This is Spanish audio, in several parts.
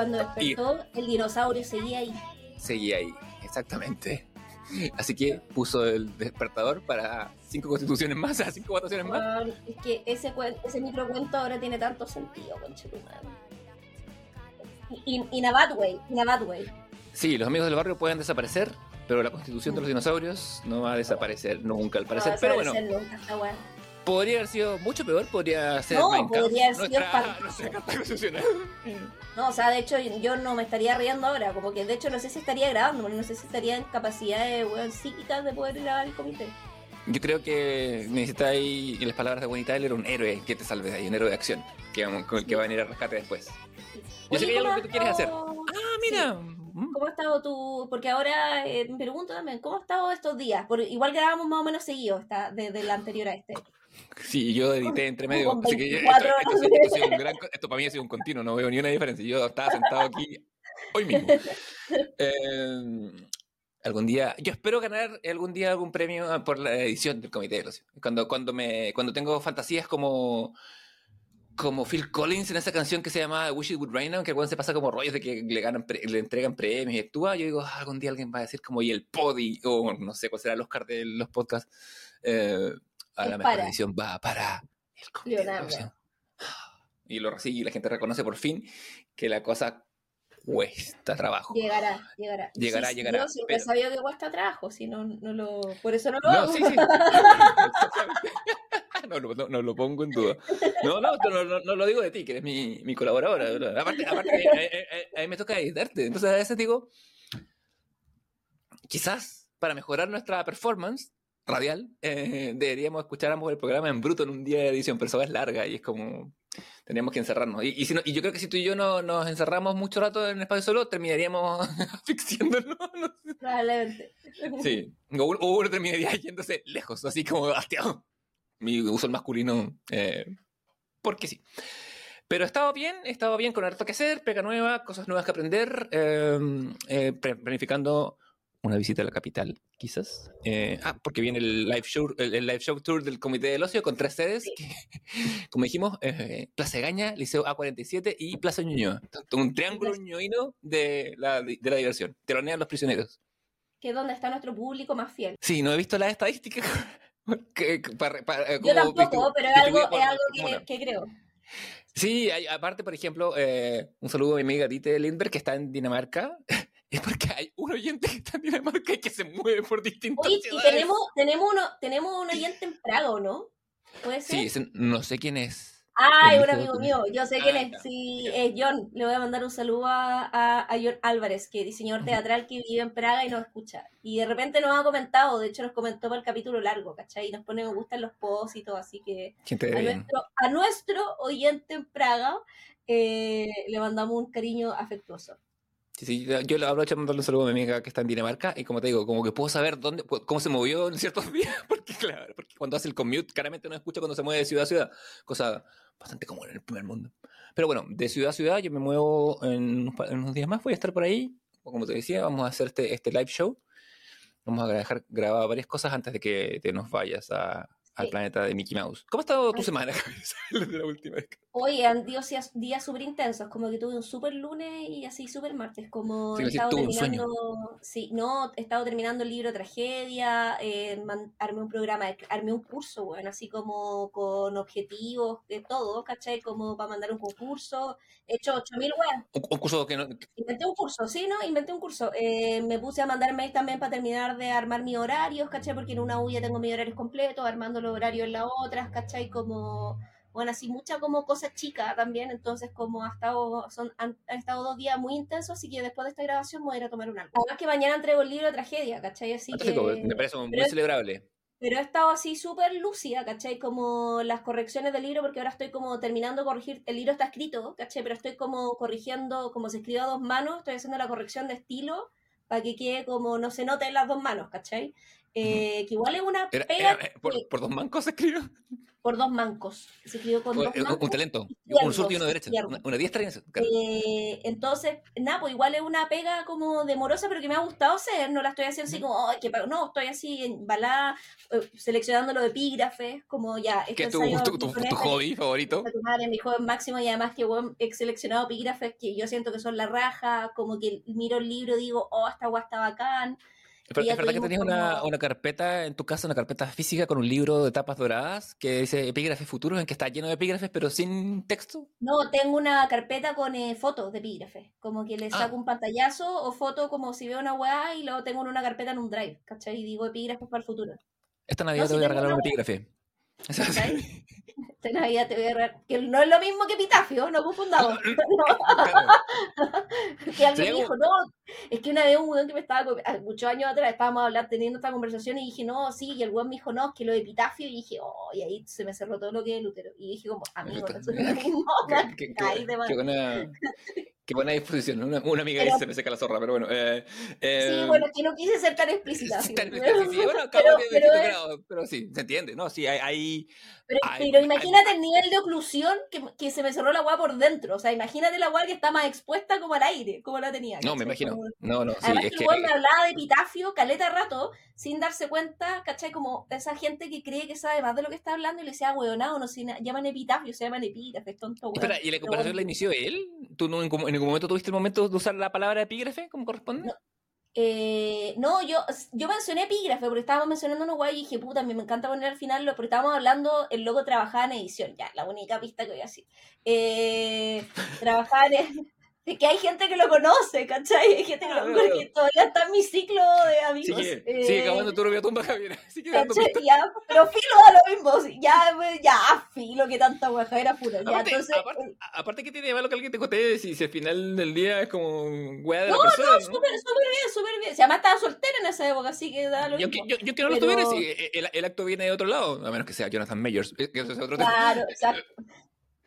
cuando despertó, el dinosaurio seguía ahí. Seguía ahí, exactamente. Así que puso el despertador para cinco constituciones más, cinco votaciones más. es que ese, ese microcuento ahora tiene tanto sentido, conchetumán. In, a bad way, in a bad way. Sí, los amigos del barrio pueden desaparecer, pero la constitución de los dinosaurios no va a desaparecer nunca, al parecer. pero bueno, podría haber sido mucho peor, podría ser no, podría haber sido No, o sea, de hecho yo no me estaría riendo ahora, como que de hecho no sé si estaría grabando, no sé si estaría en capacidades psíquicas de poder grabar el comité. Yo creo que necesitáis, en las palabras de Winnie Tyler, un héroe que te salve de ahí, un héroe de acción, que, con el que va a venir a rescate después. Yo sé que hay algo que tú quieres hacer. Ah, mira. Mm. ¿Cómo ha estado tú? Porque ahora eh, me pregunto también, ¿cómo ha estado estos días? Porque igual grabamos más o menos seguido está, desde la anterior a este. Sí, yo edité entre medio. Así que esto, esto, para mí ha sido un continuo, no veo ni una diferencia. Yo estaba sentado aquí hoy mismo. Eh, algún día, yo espero ganar algún día algún premio por la edición del Comité de los Cuando, cuando, me, cuando tengo fantasías como como Phil Collins en esa canción que se llama Wish It Would Rain Now, que se pasa como rollos de que le, ganan le entregan premios y actúa, yo digo, ah, algún día alguien va a decir como y el podi, o no sé cuál será el Oscar de los podcasts, eh, a la mejor edición va para el Leonardo. Y lo recibe y la gente reconoce por fin que la cosa cuesta trabajo. Llegará, llegará. Llegará, llegará. Yo siempre he sabido que cuesta trabajo, si no, no lo, por eso no lo hago. Sí, sí. no, no, no, lo pongo en duda. No, no, no, no, lo digo de ti, que eres mi, mi colaboradora. Aparte, aparte a, mí me toca editarte. Entonces a veces digo, quizás para mejorar nuestra performance radial, eh, deberíamos escuchar ambos el programa en bruto en un día de edición, pero eso es larga y es como Teníamos que encerrarnos. Y, si y yo creo que si tú y yo no, nos encerramos mucho rato en el espacio solo, terminaríamos asfixiándonos. Probablemente. Sí. O uno terminaría yéndose lejos, así como bastiado. Mi uso el masculino, eh, porque sí. Pero he estado bien, he estado bien con harto que hacer, pega nueva, cosas nuevas que aprender, eh, eh, planificando una visita a la capital, quizás. Eh, ah, porque viene el live show, el, live show tour del Comité del Ocio con tres sedes, como dijimos, eh, Plaza Gaña, Liceo A47 y Plaza Ñuñoa. Un triángulo ñoíno de la, de la diversión. Telonean los prisioneros. Que es donde está nuestro público más fiel. Sí, no he visto las estadísticas. Eh, Yo tampoco, pero es algo, es algo que, creo. Sí, aparte, por ejemplo, un saludo a mi amiga Dite Lindberg, que está en Dinamarca es porque hay un oyente que está en Dinamarca y que se mueve por distintos Oye, y tenemos, tenemos, uno, tenemos un oyente en Praga, ¿no? ¿Puede ser? Sí, no sé quién es. Ah, es un amigo mío, yo sé quién es. Ah, sí, es John. Le voy a mandar un saludo a, a, John Álvarez, que es diseñador teatral que vive en Praga y nos escucha. Y de repente nos ha comentado, de hecho nos comentó para el capítulo largo, ¿cachai? Y nos pone me gustan los posts y todo, así que a nuestro, a nuestro, oyente en Praga eh, le mandamos un cariño afectuoso. Sí, yo le aprovecho para mandarle un saludo a mi amiga que está en Dinamarca y como te digo, como que puedo saber dónde, cómo se movió en ciertos días, porque claro, porque cuando hace el commute claramente no escucha cuando se mueve de ciudad a ciudad, cosa bastante común en el primer mundo. Pero bueno, de ciudad a ciudad yo me muevo en unos, días más, voy a estar por ahí, como te decía, vamos a hacer este, este live show, vamos a dejar grabar varias cosas antes de que te nos vayas a, al planeta de Mickey Mouse. ¿Cómo ha estado tu semana, la última vez? Oye, han días, días súper intensos, como que tuve un súper lunes y así súper martes, como he estado terminando, sí, no, he estado terminando el libro Tragedia, eh, armé un programa, armé un curso, bueno, así como con objetivos, de todo, ¿cachai? Como para mandar un concurso, he hecho 8000 weas. ¿Un, curso que no? Inventé un curso, sí, ¿no? Inventé un curso. Eh, me puse a mandar mail también para terminar de armar mis horarios, ¿cachai? Porque en una U ya tengo mis horarios completos, armando los horarios en la otra, ¿cachai? Como bueno, así mucha como cosa chica también, entonces como ha estado, son, han, estado dos días muy intensos, así que después de esta grabación voy a ir a tomar un algo. Además que mañana entrego el libro de tragedia, ¿cachai? Así que, me parece muy celebrable. Pero he estado así súper lúcida, ¿cachai? Como las correcciones del libro, porque ahora estoy como terminando de corregir, el libro está escrito, ¿cachai? Pero estoy como corrigiendo, como se escribe a dos manos, estoy haciendo la corrección de estilo para que quede como no se note en las dos manos, ¿cachai? Eh, que igual es una pega. por, dos mancos se escribió? Por dos mancos. Se escribió con dos mancos. Un talento. un surto y uno derecho. Una, diestra eh, entonces, nada, pues igual es una pega como demorosa, pero que me ha gustado hacer. No la estoy haciendo así como, que no, estoy así en balada, eh, seleccionando los epígrafes, como ya. ¿Qué es tu, tu, hobby favorito? Madre, mi hobby máximo, y además que he seleccionado epígrafes que yo siento que son la raja, como que miro el libro y digo, oh, esta guay está ¿Es, verdad que tenías una, una, carpeta en tu casa, una carpeta física con un libro de tapas doradas que dice epígrafes futuros en que está lleno de epígrafes pero sin texto? No, tengo una carpeta con eh, fotos de epígrafes, como que le ah. saco un pantallazo o foto como si veo una weá y luego tengo en una carpeta en un drive, ¿cachai? Y digo epígrafes para el futuro. Esta Navidad te voy a regalar un epígrafe. Esta Navidad te voy a regalar. Que no es lo mismo que epitafio, no confundamos. que alguien dijo, no, es que una vez un weón que me estaba, muchos años atrás, estábamos hablando, teniendo esta conversación y dije, no, sí, y el weón me dijo, no, es que lo de epitafio, y dije, oh, y ahí se me cerró todo lo que es el útero. Y dije, como, amigo, eso es lo mismo. Qué, buena, qué buena disposición, una, una amiga pero, se me seca la zorra, pero bueno. Eh, eh, sí, bueno, que no quise ser tan explícita. Sí, tan, pero, sí, bueno, pero, pero, grado, pero, sí, se entiende, ¿no? Sí, hay... hay pero, pero, imagínate el nivel de oclusión que, que, se me cerró la agua por dentro. O sea, imagínate la agua que está más expuesta como al aire, como la tenía. No, me imagino. No, no, sí, Además es que, que... me hablaba de epitafio caleta rato, sin darse cuenta, ¿cachai? Como esa gente que cree que sabe más de lo que está hablando y le decía, hueonado, no se llaman epitafio, se llaman epígrafes, tonto, Espera, ¿y la comparación la inició él? ¿Tú no, en, ningún momento tuviste el momento de usar la palabra epígrafe como corresponde? No. Eh, yo, yo mencioné epígrafe porque estábamos mencionando unos guay y dije, puta, a mí me encanta poner al final, porque estábamos hablando, el loco trabajaba en edición, ya, la única pista que voy a decir. Eh, trabajaba en, que hay gente que lo conoce, ¿cachai? Hay gente que lo conoce, porque todavía está en mi ciclo de amigos. Sigue, eh, sigue acabando tu rubia tumba, Javier. Sigue dando ya, pero filo da lo mismo. Ya, ya, filo, que tanta hueja era pura. Ya, aparte, entonces, aparte, eh, aparte, que tiene de malo que alguien te conté si, si al final del día es como hueá de no, la persona. No, no, súper, súper bien, súper bien. Si además estaba soltera en esa época, así que da lo yo, mismo. Yo, yo, quiero pero... no estuviera si el, el, acto viene de otro lado, a menos que sea Jonathan Mayers, que eso es otro tema. Claro, exacto.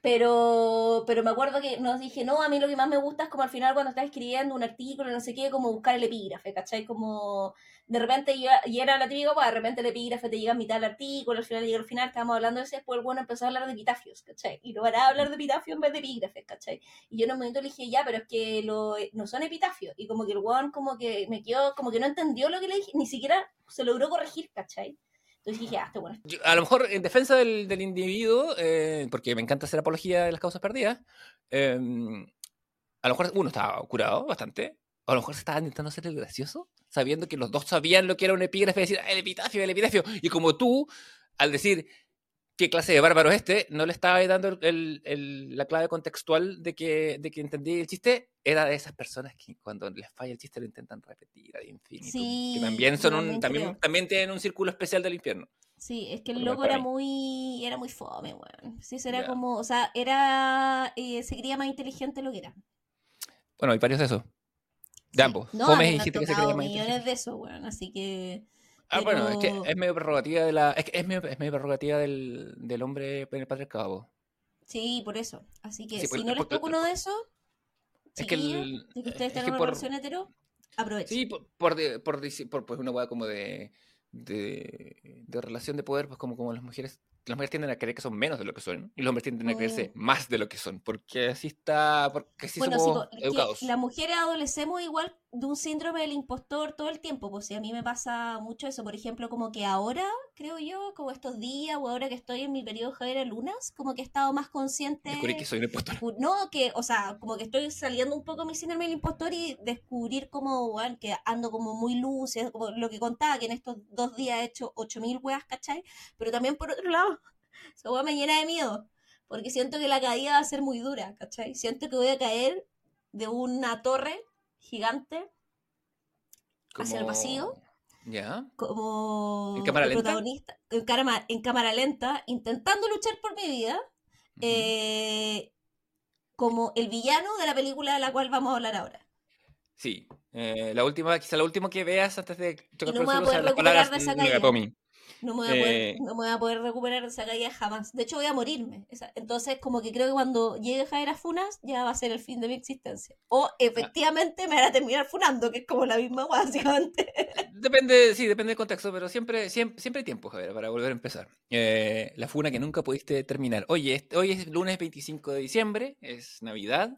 Pero, pero me acuerdo que nos dije, no, a mí lo que más me gusta es como al final cuando estás escribiendo un artículo, no sé qué, como buscar el epígrafe, ¿cachai? Como de repente, yo, y era la típica, pues de repente el epígrafe te llega a mitad del artículo, al final llega al final, estábamos hablando de eso, después el bueno empezó a hablar de epitafios, ¿cachai? Y lo hará hablar de epitafios en vez de epígrafes, ¿cachai? Y yo en un momento le dije, ya, pero es que lo, no son epitafios. Y como que el one como que me quedó, como que no entendió lo que le dije, ni siquiera se logró corregir, ¿cachai? Dije, ah, bueno. a lo mejor en defensa del, del individuo, eh, porque me encanta hacer apología de las causas perdidas, eh, a lo mejor uno estaba curado bastante, o a lo mejor se estaba intentando hacer el gracioso, sabiendo que los dos sabían lo que era un epígrafe, decir, ah, el epitafio, el epitafio, y como tú, al decir, qué clase de bárbaro es este, no le estaba dando el, el, la clave contextual de que, de que entendí el chiste, era de esas personas que cuando les falla el chiste lo intentan repetir ad infinitum. Sí, que también son un, también, también tienen un círculo especial del infierno. Sí, es que el loco era muy, era muy fome, weón. Sí, era como, o sea, era, eh, se creía más inteligente lo que era. Bueno, hay varios de esos. De ambos. No, Fomes y gente que se creía más millones de eso, weón, así que... Ah, bueno, es que es medio prerrogativa de la. Es, que es, medio, es medio prerrogativa del, del hombre en el patriarcado. Sí, por eso. Así que si no les toca uno de esos, es que, el, de que ustedes tengan una por, relación hetero, aprovechen. Sí, por, por, por, por pues una hueá como de, de, de, relación de poder, pues como, como las mujeres las mujeres tienden a creer que son menos de lo que son y los hombres tienden a creerse mm. más de lo que son, porque así está, porque así bueno, somos sí, educados. las mujeres adolecemos igual de un síndrome del impostor todo el tiempo, pues si a mí me pasa mucho eso, por ejemplo, como que ahora, creo yo, como estos días o ahora que estoy en mi periodo Javier Lunas, como que he estado más consciente. Descubrí que soy un impostor. No, que, o sea, como que estoy saliendo un poco de mi síndrome del impostor y descubrir como, bueno, que ando como muy lúcida, como lo que contaba, que en estos dos días he hecho 8000 weas, ¿cachai? Pero también por otro lado, esa wea me llena de miedo, porque siento que la caída va a ser muy dura, ¿cachai? Siento que voy a caer de una torre gigante hacia el vacío. ¿Ya? Como ¿En cámara lenta? protagonista, en, cámara, en cámara lenta, intentando luchar por mi vida, eh, como el villano de la película de la cual vamos a hablar ahora. Sí, eh, la última, quizá la última que veas antes de tocar no me voy a poder recuperar de caída. No me, voy a poder, eh, no me voy a poder recuperar de esa caída jamás. De hecho, voy a morirme. Entonces, como que creo que cuando llegue Javier a Funas, ya va a ser el fin de mi existencia. O ah. efectivamente me van a terminar funando, que es como la misma básicamente. Depende, sí, depende del contexto, pero siempre, siempre, siempre hay tiempo, Javier, para volver a empezar. Eh, la funa que nunca pudiste terminar. Oye, hoy es lunes 25 de diciembre, es Navidad.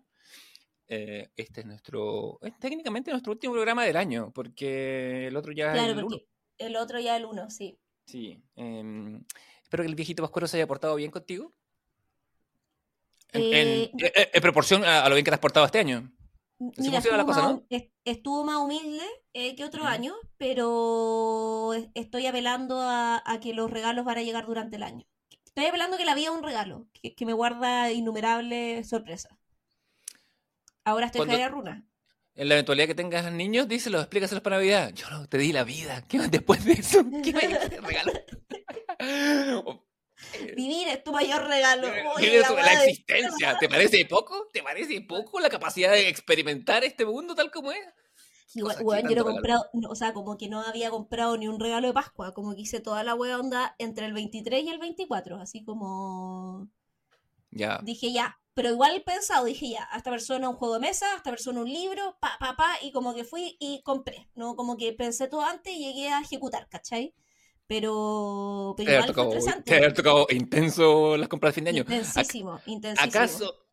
Eh, este es nuestro, es técnicamente nuestro último programa del año, porque el otro ya claro, es el 1. El otro ya el 1, sí. Sí. Em, espero que el viejito Pascuero se haya portado bien contigo. En, eh, eh, proporción a, lo bien que te has portado este año. Mira, estuvo, la cosa, más, ¿no? estuvo, más, humilde que otro año, pero estoy apelando a, que los regalos van a llegar durante el año. Estoy apelando que la vida es un regalo, que, me guarda innumerables sorpresas. Ahora estoy Cuando... Runa. En la eventualidad que tengas niños, díselo, explícaselos para Navidad. Yo no te di la vida. ¿Qué más después de eso? ¿Qué me regalo? Vivir es tu mayor regalo. la, existencia. ¿Te parece poco? ¿Te parece poco la capacidad de experimentar este mundo tal como es? Igual, yo no he comprado, o sea, como que no había comprado ni un regalo de Pascua, como que hice toda la wea onda entre el 23 y el 24, así como... Ya. Dije ya, pero igual pensado, dije ya, a esta persona un juego de mesa, a esta persona un libro, pa, pa, pa, y como que fui y compré, ¿no? Como que pensé todo antes y llegué a ejecutar, ¿cachai? Pero, pero igual tocado, fue interesante. Te tocado intenso las compras de fin de año. Intensísimo, intensísimo. ¿Acaso,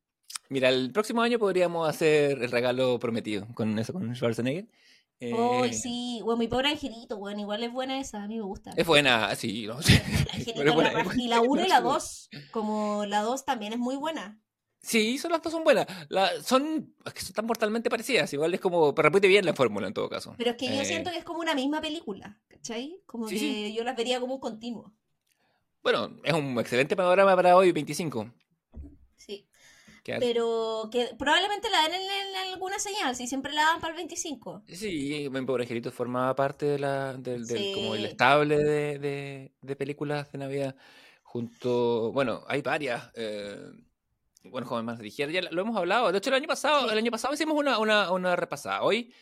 mira, el próximo año podríamos hacer el regalo prometido con eso, con Schwarzenegger? Oh, sí, bueno, mi pobre angelito, bueno, igual es buena esa, a mí me gusta. Es buena, sí, no y la 1 y la 2, como la 2 también es muy buena. Sí, son las dos son buenas. son, es que son tan mortalmente parecidas. Igual es como, pero repite bien la fórmula en todo caso. Pero es que yo siento eh, que es como una misma película, ¿cachai? Como que yo las vería como un continuo. Bueno, es un excelente panorama para hoy, 25. Sí. Pero que probablemente la den en, alguna señal, si siempre la dan para el 25. Sí, Mi Pobre Angelito formaba parte de la, del, como el estable de, de, películas de Navidad. Junto, bueno, hay varias. Eh, bueno, joven más ligera, ya lo hemos hablado. De hecho, el año pasado, el año pasado hicimos una, una, una repasada. Hoy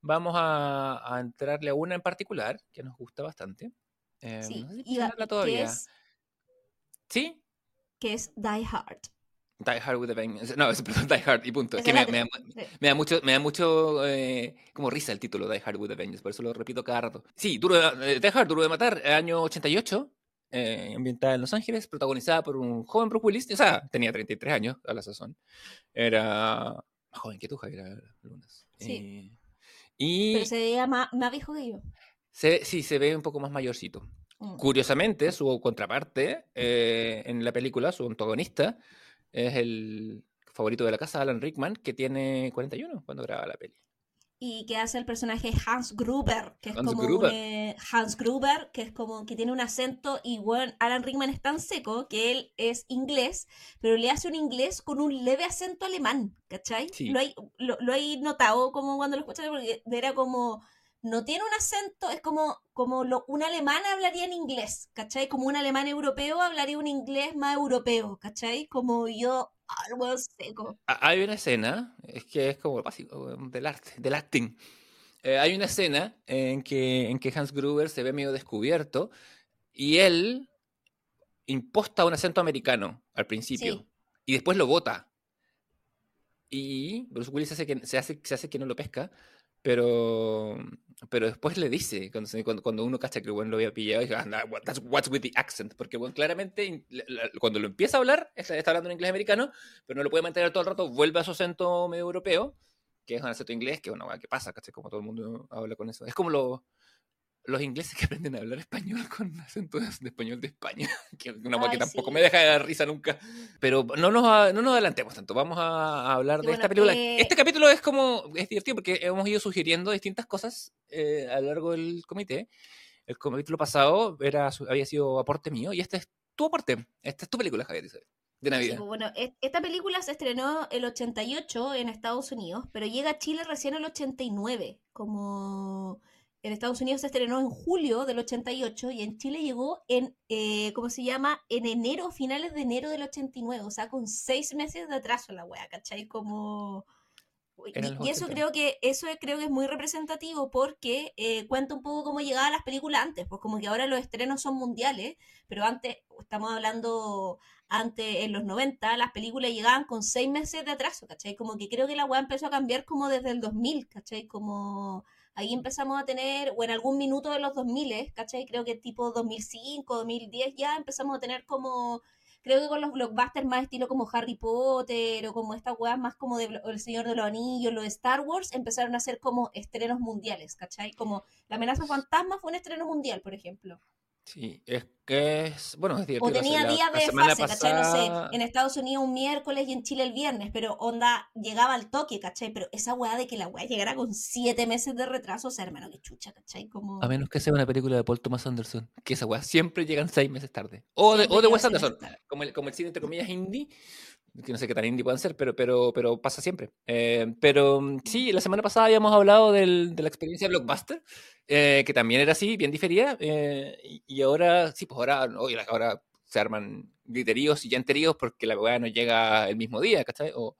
vamos a, a, entrarle a una en particular que nos gusta bastante. Eh, sí, no sé si todavía. Es, ¿Sí? Que es Die Hard. Die Hard with a Vengeance. No, es perdón, Die Hard y punto. Es que me, me, me, da mucho, me da mucho eh, como risa el título Die Hard with a Vengeance, por eso lo repito cada rato. Sí, duro de, eh, Die Hard, Duro de Matar, año 88 eh, ambientada en Los Ángeles, protagonizada por un joven Bruce Willis, o sea, tenía 33 años a la sazón. Era más joven que tú, Javier Lunas. Sí. Eh, y... Pero se veía más, viejo que yo. sí, se ve un poco más mayorcito. Mm. Curiosamente, su contraparte eh, en la película, su antagonista, es el favorito de la casa, Alan Rickman, que tiene 41 cuando graba la peli y que hace el personaje Hans Gruber, que es como eh, Hans Gruber, que es como que tiene un acento y bueno, Alan Rickman es tan seco que él es inglés, pero le hace un inglés con un leve acento alemán, ¿cachai? Lo, hay, lo, notado como cuando lo escuchaste porque era como no tiene un acento, es como, como lo, un alemán hablaría en inglés, ¿cachai? Como un alemán europeo hablaría un inglés más europeo, ¿cachai? Como yo algo seco. Hay una escena, es que es como básico del arte, del acting. Eh, hay una escena en que, en que Hans Gruber se ve medio descubierto y él imposta un acento americano al principio y después lo bota. Y Bruce Willis hace que, se, hace, se hace que no lo pesca pero, pero después le dice, cuando, cuando uno cacha que lo había pillado, dice, ah, that's what's with the accent, porque claramente cuando lo empieza a hablar, está, hablando en inglés americano, pero no lo puede mantener todo el rato, vuelve a su acento medio europeo, que es un acento inglés, que bueno, ¿qué pasa? ¿cachai? Como todo el mundo habla con eso. Es como lo, los ingleses que aprenden a hablar español con acento de, español de España, que es una que tampoco me deja de dar risa nunca. Pero no nos, no nos adelantemos tanto, vamos a, hablar de esta película. Eh, este capítulo es como, es divertido porque hemos ido sugiriendo distintas cosas eh, a lo largo del comité. El capítulo pasado era, había sido aporte mío y este es tu aporte, esta es tu película, Javier de Navidad. Pues, bueno, esta película se estrenó el 88 en Estados Unidos, pero llega a Chile recién el 89, como en Estados Unidos se estrenó en julio del 88 y en Chile llegó en, eh, ¿cómo se llama? En enero, finales de enero del 89, o sea, con seis meses de atraso la wea, ¿cachai? Como... Y, eso creo que eso creo que es muy representativo porque eh, cuenta un poco cómo llegaban las películas antes, pues como que ahora los estrenos son mundiales, pero antes, estamos hablando antes, en los 90, las películas llegaban con seis meses de atraso, ¿cachai? Como que creo que la weá empezó a cambiar como desde el 2000, ¿cachai? Como ahí empezamos a tener, o en algún minuto de los 2000, ¿cachai? Creo que tipo 2005, 2010 ya empezamos a tener como creo que con los blockbusters más estilo como Harry Potter o como estas weas más como de El Señor de los Anillos, los Star Wars, empezaron a ser como estrenos mundiales, ¿cachai? Como La amenaza fantasma fue un estreno mundial, por ejemplo. Sí, es que es, bueno, es divertido. O tenía días de fase, ¿cachai? No sé, en Estados Unidos un miércoles y en Chile el viernes, pero onda, llegaba al toque, ¿cachai? Pero esa weá de que la weá llegara con siete meses de retraso, o sea, hermano, que chucha, ¿cachai? Como... A menos que sea una película de Paul Thomas Anderson, que esa weá siempre llegan seis meses tarde. O de, o de Wes Anderson, como el, como el cine entre comillas indie, que no sé qué tan indie pueden ser, pero, pero, pero pasa siempre. Eh, pero mm, sí, la semana pasada habíamos hablado del, de la experiencia Blockbuster, eh, que también era así, bien diferida, eh, y, ahora, sí, pues ahora, ahora se arman griteríos y llanteríos porque la weá no llega el mismo día, ¿cachai? O,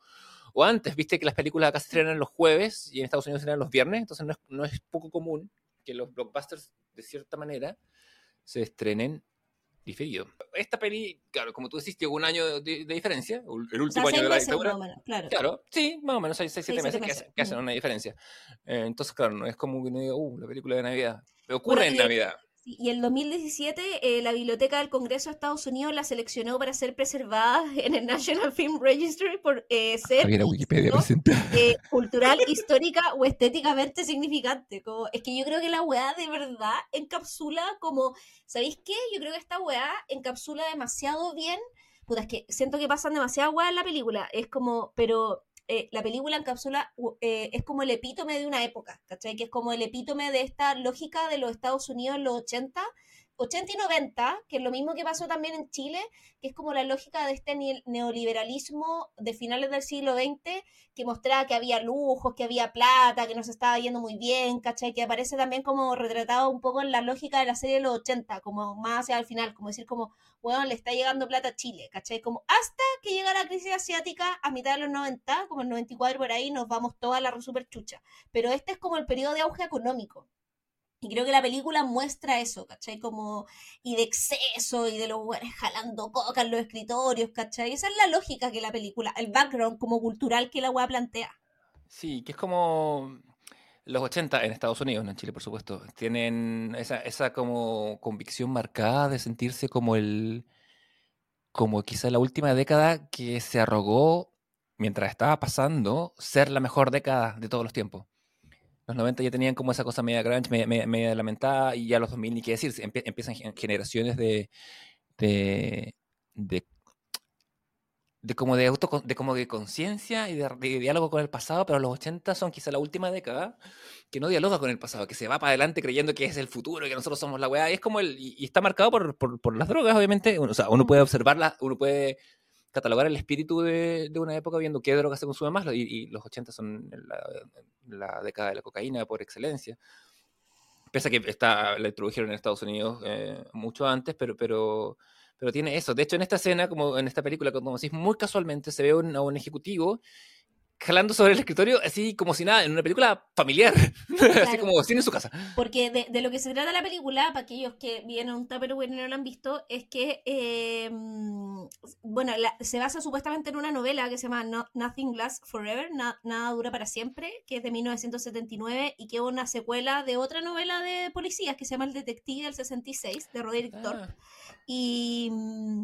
o, antes, viste que las películas acá se estrenan los jueves y en Estados Unidos se estrenan los viernes, entonces no es, no es poco común que los blockbusters, de cierta manera, se estrenen diferido. Esta peli, claro, como tú decís, llegó un año de, diferencia, el último año de la dictadura. claro. claro. sí, más o menos, hay 6, 7 meses, Que, hacen, una diferencia. Eh, entonces, claro, no es como que no diga, uh, la película de Navidad. Pero ocurre en Navidad. Y en 2017 eh, la Biblioteca del Congreso de Estados Unidos la seleccionó para ser preservada en el National Film Registry por eh, ser Wikipedia eh, cultural, histórica o estéticamente significante. Como, es que yo creo que la weá de verdad encapsula como, ¿sabéis qué? Yo creo que esta weá encapsula demasiado bien. Puta, es que siento que pasan demasiadas weá en la película. Es como, pero eh, la película encapsula, eh, es como el epítome de una época, ¿cachai? Que es como el epítome de esta lógica de los Estados Unidos en los 80, 80 y 90, que es lo mismo que pasó también en Chile, que es como la lógica de este neoliberalismo de finales del siglo XX, que mostraba que había lujos, que había plata, que nos estaba yendo muy bien, ¿cachai? Que aparece también como retratado un poco en la lógica de la serie de los 80, como más hacia el final, como decir como, bueno, le está llegando plata a Chile, ¿cachai? Como hasta que llega la crisis asiática a mitad de los 90, como el 94 por ahí, nos vamos toda la super chucha. Pero este es como el periodo de auge económico. Y creo que la película muestra eso, ¿cachai? Como, y de exceso, y de los jalando coca en los escritorios, ¿cachai? Esa es la lógica que la película, el background como cultural que la weá plantea. Sí, que es como los 80 en Estados Unidos, no en Chile, por supuesto, tienen esa, esa como convicción marcada de sentirse como el, como quizá la última década que se arrogó, mientras estaba pasando, ser la mejor década de todos los tiempos. Los 90 ya tenían como esa cosa media grunge, media, media, lamentada, y ya los 2000 ni qué decir, empiezan generaciones de, de, de, como de auto, de como de conciencia y de, diálogo con el pasado, pero los 80 son quizá la última década que no dialoga con el pasado, que se va para adelante creyendo que es el futuro y que nosotros somos la weá, y es como el, y, está marcado por, por, las drogas, obviamente, o sea, uno puede observarla, uno puede catalogar el espíritu de, una época viendo qué drogas se consume más, y, los 80 son la, década de la cocaína por excelencia. Pese a que está, la introdujeron en Estados Unidos eh, mucho antes, pero, pero, pero tiene eso. De hecho, en esta escena, como en esta película, como decís, muy casualmente se ve un, un ejecutivo jalando sobre el escritorio, así como si nada, en una película familiar, así como sin en su casa. Porque de, lo que se trata la película, para aquellos que vienen un Tupperware y no lo han visto, es que, eh, bueno, se basa supuestamente en una novela que se llama Nothing Lasts Forever, Nada dura para siempre, que es de 1979 y que es una secuela de otra novela de policías que se llama El Detective del 66, de Roderick ah. Y mm,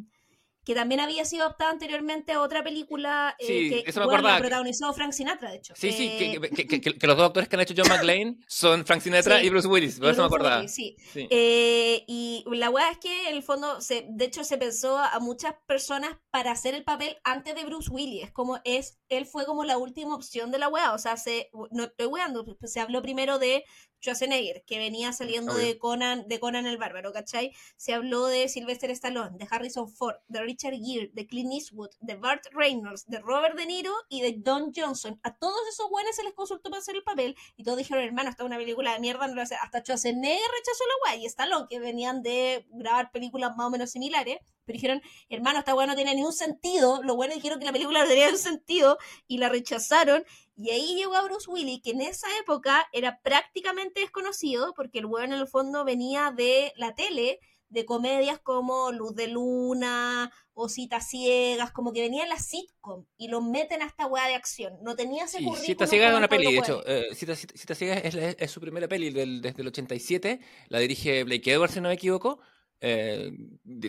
que también había sido adaptada anteriormente a otra película eh, que bueno, protagonizó Frank Sinatra, de hecho. Sí, sí, que, eh, los dos actores que han hecho John McClane son Frank Sinatra y Bruce Willis, por eso me acordaba. sí. Eh, y la weá es que en el fondo, se, de hecho, se pensó a muchas personas para hacer el papel antes de Bruce Willis. Como es, él fue como la última opción de la weá. O sea, se, no estoy weando, se habló primero de Schwarzenegger, que venía saliendo de Conan, de Conan el Bárbaro, ¿cachai? Se habló de Sylvester Stallone, de Harrison Ford, de Richard Gere, de Clint Eastwood, de Burt Reynolds, de Robert De Niro y de Don Johnson. A todos esos buenos se les consultó para hacer el papel y todos dijeron, hermano, esta es una película de mierda, no lo hace. Hasta Schwarzenegger rechazó la guay y Stallone, que venían de grabar películas más o menos similares, pero dijeron, hermano, esta weá no tiene ningún sentido, los buenos dijeron que la película no tenía ningún sentido y la rechazaron, y ahí llegó a Bruce Willis, que en esa época era prácticamente desconocido, porque el weón en el fondo venía de la tele, de comedias como Luz de Luna o Citas Ciegas, como que venía en la sitcom y lo meten a esta weá de acción. No tenía ese sí, Citas Ciegas es una peli, de hecho. Eh, Citas, Ciegas es, su primera peli del, desde el 87. La dirige Blake Edwards, si no me equivoco. Eh,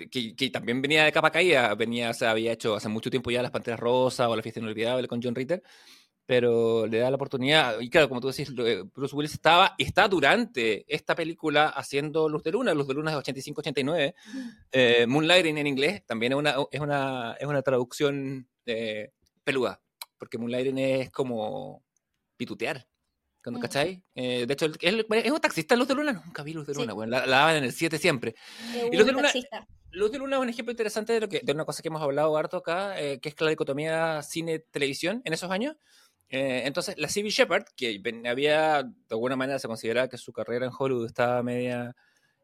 que, también venía de capa caída, venía, se había hecho hace mucho tiempo ya Las Panteras Rosas o La Fiesta Inolvidable con John Ritter pero le da la oportunidad. Y claro, como tú decís, Bruce Willis estaba está durante esta película haciendo Luz de Luna, Luz de Luna es 85-89. Eh, Moonlighting en inglés también es una, es una, es una traducción eh, peluda, porque Moonlighting es como pitutear. Cuando, ¿Cachai? Eh, de hecho, es un taxista Luz de Luna, nunca vi Luz de Luna, bueno, la, daban en el 7 siempre. y Luz de Luna, Luz de Luna es un ejemplo interesante de, lo que, de una cosa que hemos hablado harto acá, que es la dicotomía cine-televisión en esos años. Eh, entonces, la C.B. Shepard, que había, de alguna manera se consideraba que su carrera en Hollywood estaba media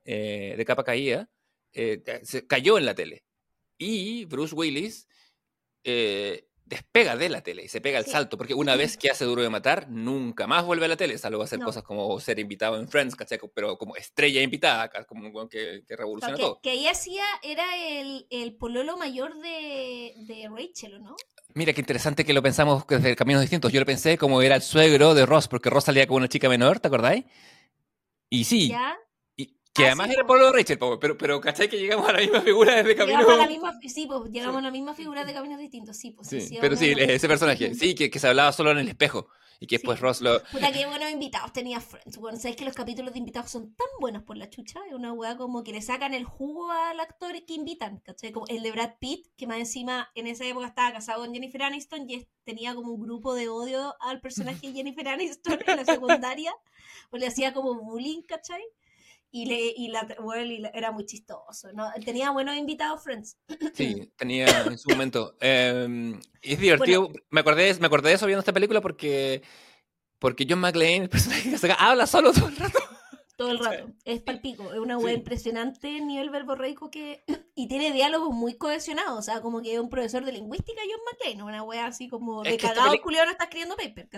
eh, de capa caída, eh, se cayó en la tele. Y Bruce Willis despega de la tele y se pega el salto, porque una vez que hace Duro de Matar, nunca más vuelve a la tele, salvo a hacer cosas como ser invitado en Friends, ¿cachai? Pero como estrella invitada, como que, que revoluciona todo. Que ahí hacía, era el, el pololo mayor de, de Rachel, ¿no? Mira, qué interesante que lo pensamos desde caminos distintos. Yo lo pensé como era el suegro de Ross, porque Ross salía como una chica menor, ¿te acordáis? Y sí. Que ah, además era Pablo de Rachel, pero, pero ¿cachai que llegamos a la misma figura desde caminos Llegamos a la misma, sí, pues llegamos a la misma figura de caminos distintos, sí, pues. Sí, pero sí, ese personaje, sí, que, que se hablaba solo en el espejo. Y que después Ross lo. Puta, qué buenos invitados tenía Friends. Bueno, sabes que los capítulos de invitados son tan buenos por la chucha. Es una weá como que le sacan el jugo al actor que invitan, ¿cachai? Como el de Brad Pitt, que más encima en esa época estaba casado con Jennifer Aniston y tenía como un grupo de odio al personaje de Jennifer Aniston en la secundaria. pues le hacía como bullying, ¿cachai? Y, le, y, la, bueno, era muy chistoso. ¿no? Tenía buenos invitados, Friends. Sí, tenía en su momento. Eh, es divertido. me, acordé, me acordé de eso viendo esta película porque, porque John McClane, el personaje que habla solo todo el rato. Todo el rato. Es palpico. Es una wea impresionante nivel verborreico que. Y tiene diálogos muy cohesionados. O sea, como que es un profesor de lingüística, John McClane. Una wea así como de cagado culiado no está escribiendo paper.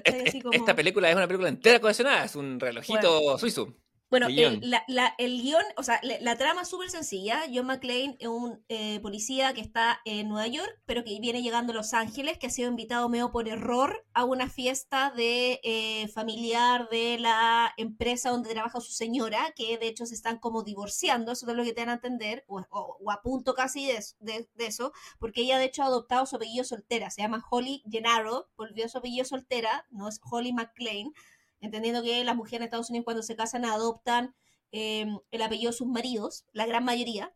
Esta película es una película entera cohesionada. Es un relojito suizo. Bueno, el, la, la, el guion, o sea, la, trama es súper sencilla. John McClane es un eh, policía que está en Nueva York, pero que viene llegando a Los Ángeles, que ha sido invitado medio por error a una fiesta de eh, familiar de la empresa donde trabaja su señora, que de hecho se están como divorciando, eso es lo que te van a entender, o, o, a punto casi de, de, eso, porque ella de hecho ha adoptado su apellido soltera, se llama Holly Gennaro, volvió su apellido soltera, no es Holly McClane entendiendo que las mujeres en Estados Unidos cuando se casan adoptan em, el apellido de sus maridos, la gran mayoría.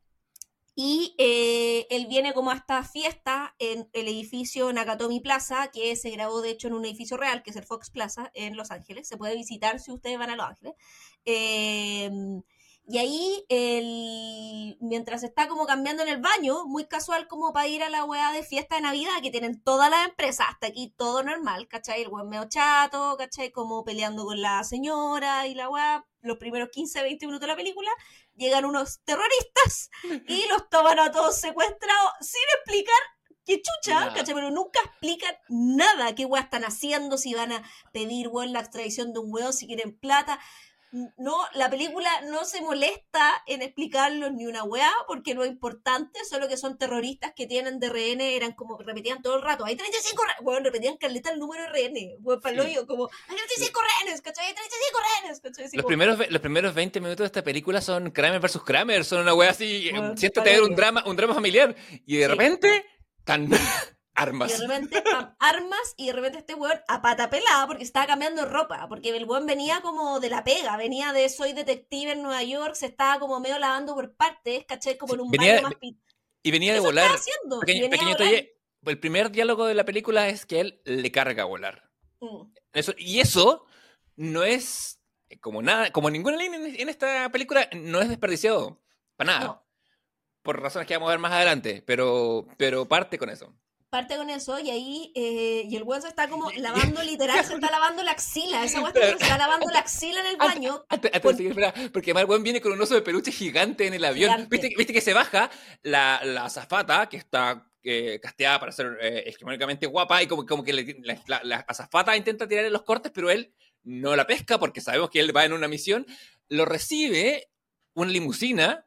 Y eh, él viene como a esta fiesta en el edificio Nakatomi Plaza, que se grabó de hecho en un edificio real, que es el Fox Plaza en Los Ángeles. Se puede visitar si ustedes van a Los Ángeles. Eh, y ahí, el, mientras está como cambiando en el baño, muy casual como para ir a la weá de fiesta de Navidad, que tienen todas las empresas, hasta aquí todo normal, ¿cachai? El weón medio chato, ¿cachai? Como peleando con la señora y la weá. Los primeros 15, 20 minutos de la película, llegan unos terroristas y los toman a todos secuestrados sin explicar qué chucha, ¿cachai? Pero nunca explican nada, qué weá están haciendo, si van a pedir, weón, la extradición de un weón, si quieren plata no, la película no se molesta en explicarlos ni una weá, porque lo importante, solo que son terroristas que tienen de RN, eran como, repetían todo el rato, hay 35 rehenes, bueno, repetían caleta el número de rehenes, bueno, para sí. como, hay 35 rehenes, ¿cachai? Hay 35 rehenes, ¿cachai? los, primeros, los primeros 20 minutos de esta película son Kramer versus Kramer, son una weá así, bueno, siéntate ver un drama, un drama familiar, y de repente, tan... Armas. Y de repente, armas, y de repente este weón a pata pelada porque estaba cambiando ropa, porque el weón venía como de la pega, venía de soy detective en Nueva York, se estaba como medio lavando por partes, caché como en un venía, más Y venía de volar. el primer diálogo de la película es que él le carga a volar. Mm. Eso, y eso no es como nada, como ninguna línea en esta película, no es desperdiciado. Para nada. Por razones que vamos a ver más adelante, pero, pero parte con eso. Parte con eso y ahí eh, y el weón se está como lavando literal se está lavando la axila esa weón se está lavando la axila en el baño antes, espera, porque además el weón viene con un oso de peluche gigante en el avión. ¿Viste, ¿Viste, que se baja la, la azafata que está eh, casteada para ser eh, hegemónicamente guapa y como, como que la, la, azafata intenta tirarle los cortes pero él no la pesca porque sabemos que él va en una misión. Lo recibe una limusina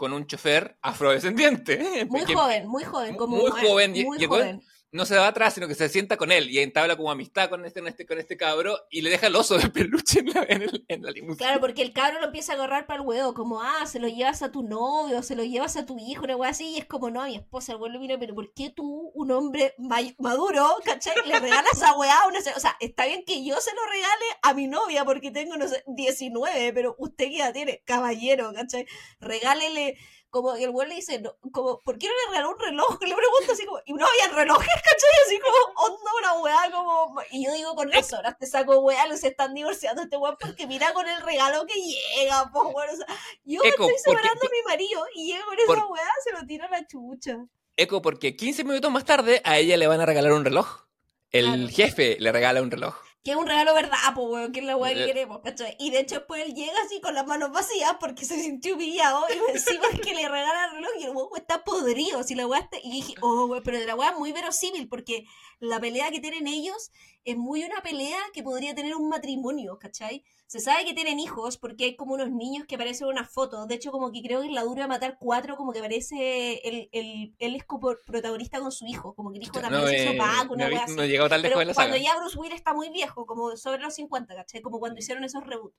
con un chofer afrodescendiente. Muy joven, muy joven. Como muy joven. Muy joven no se va atrás, sino que se sienta con él y entabla como amistad con este, con este, con este cabro y le deja el oso de peluche en la, en, la limusina. Claro, porque el cabro lo empieza a agarrar para el huevo, como, ah, se lo llevas a tu novio, se lo llevas a tu hijo, una así, y es como, no, a mi esposa, el huevo mira, pero ¿por qué tú, un hombre maduro, ¿cachai? Le regalas a weá una... O sea, está bien que yo se lo regale a mi novia porque tengo, no sé, 19, pero usted ya tiene, caballero, ¿cachai? Regálele como el güey le dice, como, ¿por qué no le regaló un reloj? Le pregunto así como, y no había relojes, ¿cachai? Así como, onda una weá, como, y yo digo con eso, ahora te saco weá, los están divorciando este weá porque mira con el regalo que llega, pues bueno, o sea, yo estoy separando a mi marido y llego con esa weá, se lo tira la chucha. Eco, porque 15 minutos más tarde a ella le van a regalar un reloj. El jefe le regala un reloj que es un regalo verdad, pues, weón, que es la weá que eh, queremos, ¿cachai? Y de hecho, después él llega así con las manos vacías porque se sintió humillado y encima es que le regala el reloj y el weón está podrido. Si la weá está... Y dije, oh, weón, pero la weá es muy verosímil porque la pelea que tienen ellos es muy una pelea que podría tener un matrimonio, ¿cachai? Se sabe que tienen hijos porque hay como unos niños que aparecen en una foto. De hecho, como que creo que en la dura matar cuatro, como que aparece el, el, él es como protagonista con su hijo. Como que el hijo también se hizo Paco, una no, no llegó tan lejos Pero la cuando ya Bruce Willis está muy viejo, como sobre los 50, ¿cachai? Como cuando hicieron esos reboots.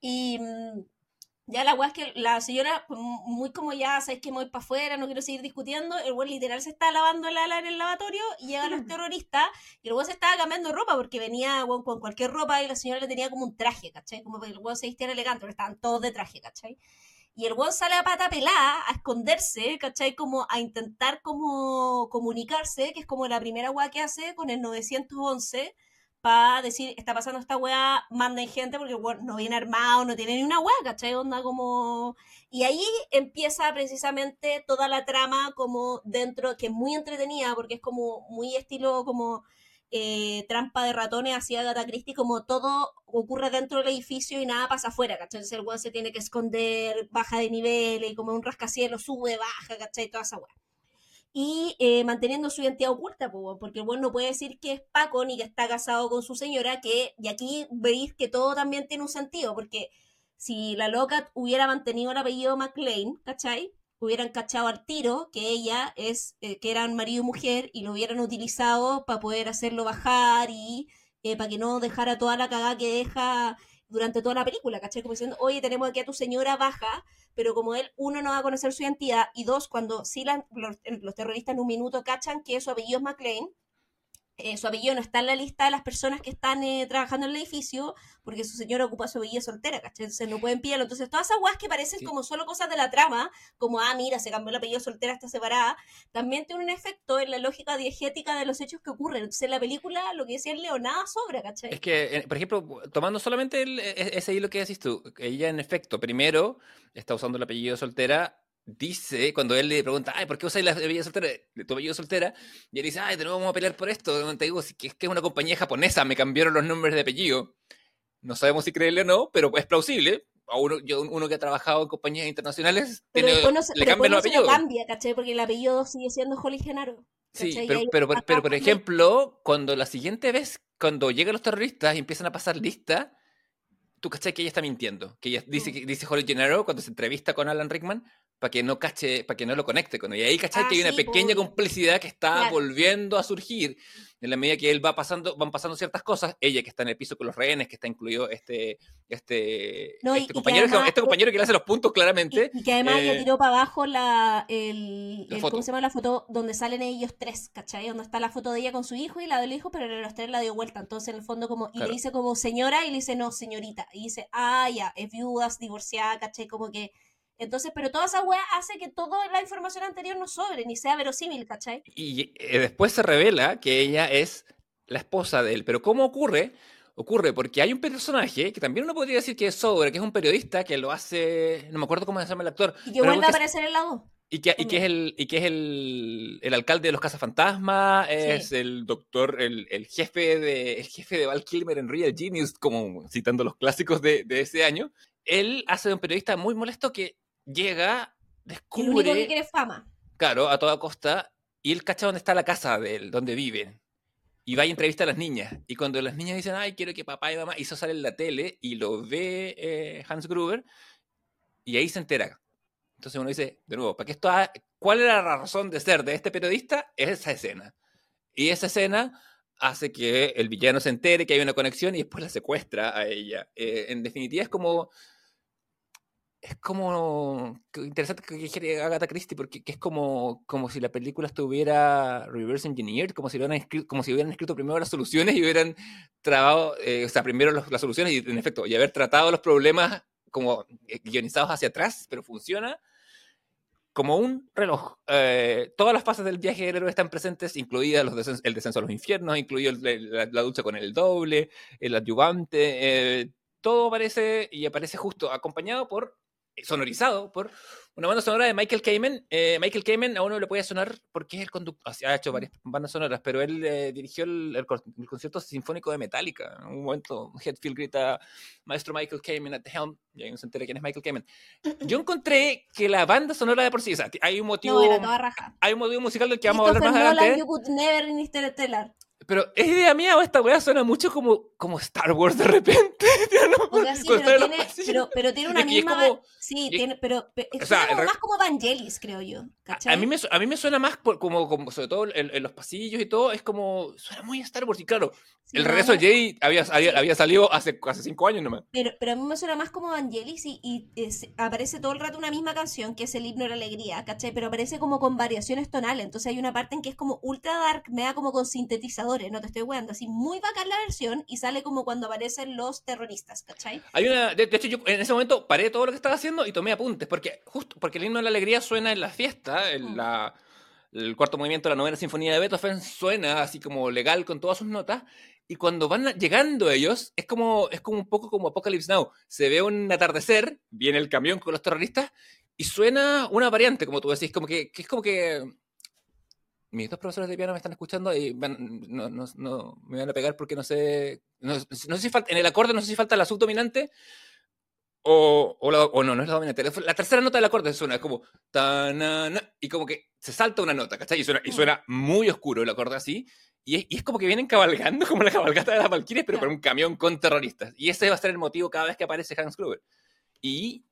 Y mm, ya la weá es que la señora, muy como ya, sabes que me voy para afuera, no quiero seguir discutiendo, el weón literal se está lavando el ala en el lavatorio y llegan los terroristas y el weón se estaba cambiando ropa porque venía con cualquier ropa y la señora le tenía como un traje, ¿cachai? Como que el weón se vistía elegante, pero estaban todos de traje, ¿cachai? Y el weón sale a pata pelada a esconderse, ¿cachai? Como a intentar como comunicarse, que es como la primera weá que hace con el 911 para decir, está pasando esta weá, manden gente porque bueno, no viene armado, no tiene ni una weá, ¿cachai? Onda como... Y ahí empieza precisamente toda la trama como dentro, que es muy entretenida porque es como muy estilo como eh, trampa de ratones hacia Agatha Christie, como todo ocurre dentro del edificio y nada pasa afuera, ¿cachai? Entonces el weón se tiene que esconder, baja de nivel y como un rascacielos sube, baja, ¿cachai? Toda esa weá y eh, manteniendo su identidad oculta, porque el bueno no puede decir que es Paco ni que está casado con su señora, que, y aquí veis que todo también tiene un sentido, porque si la loca hubiera mantenido el apellido McLean, ¿cachai? Hubieran cachado al tiro que ella es, eh, que eran marido y mujer, y lo hubieran utilizado para poder hacerlo bajar y eh, para que no dejara toda la cagada que deja durante toda la película, ¿cachai? Como diciendo, oye, tenemos aquí a tu señora baja, pero como él, uno, no va a conocer su identidad, y dos, cuando sí los, los, terroristas en un minuto cachan que su apellido es McLean, eh, su apellido no está en la lista de las personas que están eh, trabajando en el edificio, porque su señora ocupa su apellido soltera, ¿cachai? Entonces no pueden pillarlo. Entonces todas esas guas que parecen como solo cosas de la trama, como, ah, mira, se cambió el apellido soltera, está separada, también tiene un efecto en la lógica diegética de los hechos que ocurren. Entonces en la película, lo que decía el Leo, nada sobra, ¿cachai? Es que, eh, por ejemplo, tomando solamente e, ese hilo que decís tú, ella en efecto, primero está usando el apellido soltera dice, cuando él le pregunta, ay, ¿por qué usáis la bebida soltera, tu bebida soltera? Y él dice, ay, de nuevo vamos a pelear por esto. Te digo, que es que es una compañía japonesa, me cambiaron los nombres de apellido. No sabemos si creerle o no, pero es plausible. A uno, yo, uno que ha trabajado en compañías internacionales, pero tiene, no le cambian los apellidos. cambia, ¿cachai? Porque el apellido sigue siendo Holly Genaro. Sí, pero, pero, pero, por ejemplo, cuando la siguiente vez, cuando llegan los terroristas y empiezan a pasar lista, tú cachai que ella está mintiendo. Que ella dice, mm. dice Holly Gennaro cuando se entrevista con Alan Rickman, para que no cache, para que no lo conecte con ella. Y ahí cachai que hay una pequeña complicidad que está volviendo a surgir en la medida que él va pasando, van pasando ciertas cosas, ella que está en el piso con los rehenes, que está incluido este, este, este compañero, que este compañero que le hace los puntos claramente. Y, que además le eh, tiró para abajo la, el, ¿cómo se llama la foto? Donde salen ellos tres, ¿cachai? Donde está la foto de ella con su hijo y la del hijo, pero los tres la dio vuelta. Entonces, en el fondo, como, y le dice como señora y le dice no, señorita. Y dice, ah, ya, es viuda, divorciada, ¿cachai? Como que entonces, pero toda esa weá hace que toda la información anterior no sobre, ni sea verosímil, ¿cachai? Y eh, después se revela que ella es la esposa de él. Pero ¿cómo ocurre? Ocurre porque hay un personaje que también uno podría decir que es sobre, que es un periodista que lo hace. No me acuerdo cómo se llama el actor. Y que vuelve a aparecer en la Y que, y que, es, el, y que es el, el alcalde de los cazafantasmas, es el doctor, el, el, jefe de, el jefe de Val Kilmer en Real Genius, como citando los clásicos de, de ese año. Él hace de un periodista muy molesto que llega, descubre... El único que quiere fama. Claro, a toda costa, y él cacha dónde está la casa de él, donde viven. Y va y entrevista a las niñas. Y cuando las niñas dicen, ay, quiero que papá y mamá, y eso sale en la tele, y lo ve eh, Hans Gruber, y ahí se entera entonces uno dice, de nuevo, ¿para qué esto ¿cuál era la razón de ser de este periodista? Es esa escena. Y esa escena hace que el villano se entere que hay una conexión y después la secuestra a ella. Eh, en definitiva es como... Es como interesante que dijera Agatha Christie, porque es como, como si la película estuviera reverse engineered, como si hubieran escrito, como si hubieran escrito primero las soluciones y hubieran trabado, eh, o sea, primero las soluciones y en efecto, y haber tratado los problemas como eh, guionizados hacia atrás, pero funciona como un reloj. Eh, todas las fases del viaje del héroe están presentes, incluidas los el descenso a los infiernos, incluido la, la, ducha con el doble, el adyuvante, todo aparece y aparece justo acompañado por, sonorizado por una banda sonora de Michael Kamen. Eh, Michael Kamen a uno le puede sonar porque es el conductor, ha hecho varias bandas sonoras, pero él eh, dirigió el, concierto sinfónico de Metallica. En un momento, Hetfield grita, Maestro Michael Kamen at the helm, y ahí no se entera quién es Michael Kamen. Yo encontré que la banda sonora de por sí, o sea, hay un motivo, hay un motivo musical del que vamos a hablar más adelante. You could never in pero ¿es idea mía o esta weá suena mucho como, como Star Wars de repente? pero, pero, tiene una misma. sí, tiene, pero, es más como Vangelis, creo yo. A, mí me, a mí me suena más como, como sobre todo en, los pasillos y todo, es como. Suena muy Star Wars. Y claro, el regreso de Jay había, había, salido hace, hace cinco años nomás. Pero, pero a mí me suena más como Vangelis y, y aparece todo el rato una misma canción que es el himno de la alegría, ¿cachai? Pero aparece como con variaciones tonales. Entonces hay una parte en que es como ultra dark, me da como con sintetizador no te estoy weando, así muy bacán la versión y sale como cuando aparecen los terroristas, ¿cachai? Hay una, de, hecho yo en ese momento paré todo lo que estaba haciendo y tomé apuntes, porque justo porque el himno de la alegría suena en la fiesta, en mm. la, el cuarto movimiento de la novena sinfonía de Beethoven suena así como legal con todas sus notas, y cuando van llegando ellos, es como, es como un poco como Apocalypse Now. Se ve un atardecer, viene el camión con los terroristas, y suena una variante, como tú decís, como que, que es como que mis dos profesores de piano me están escuchando y no, no, no, me van a pegar porque no sé, no, sé si falta, en el acorde no sé si falta la subdominante o, o, o, no, no es la dominante. La tercera nota del acorde suena como y como que se salta una nota, ¿cachai? Y suena, y suena muy oscuro el acorde así. Y es, y es, como que vienen cabalgando como la cabalgata de las Valkyries, pero con un camión con terroristas. Y ese va a ser el motivo cada vez que aparece Hans Gruber. Y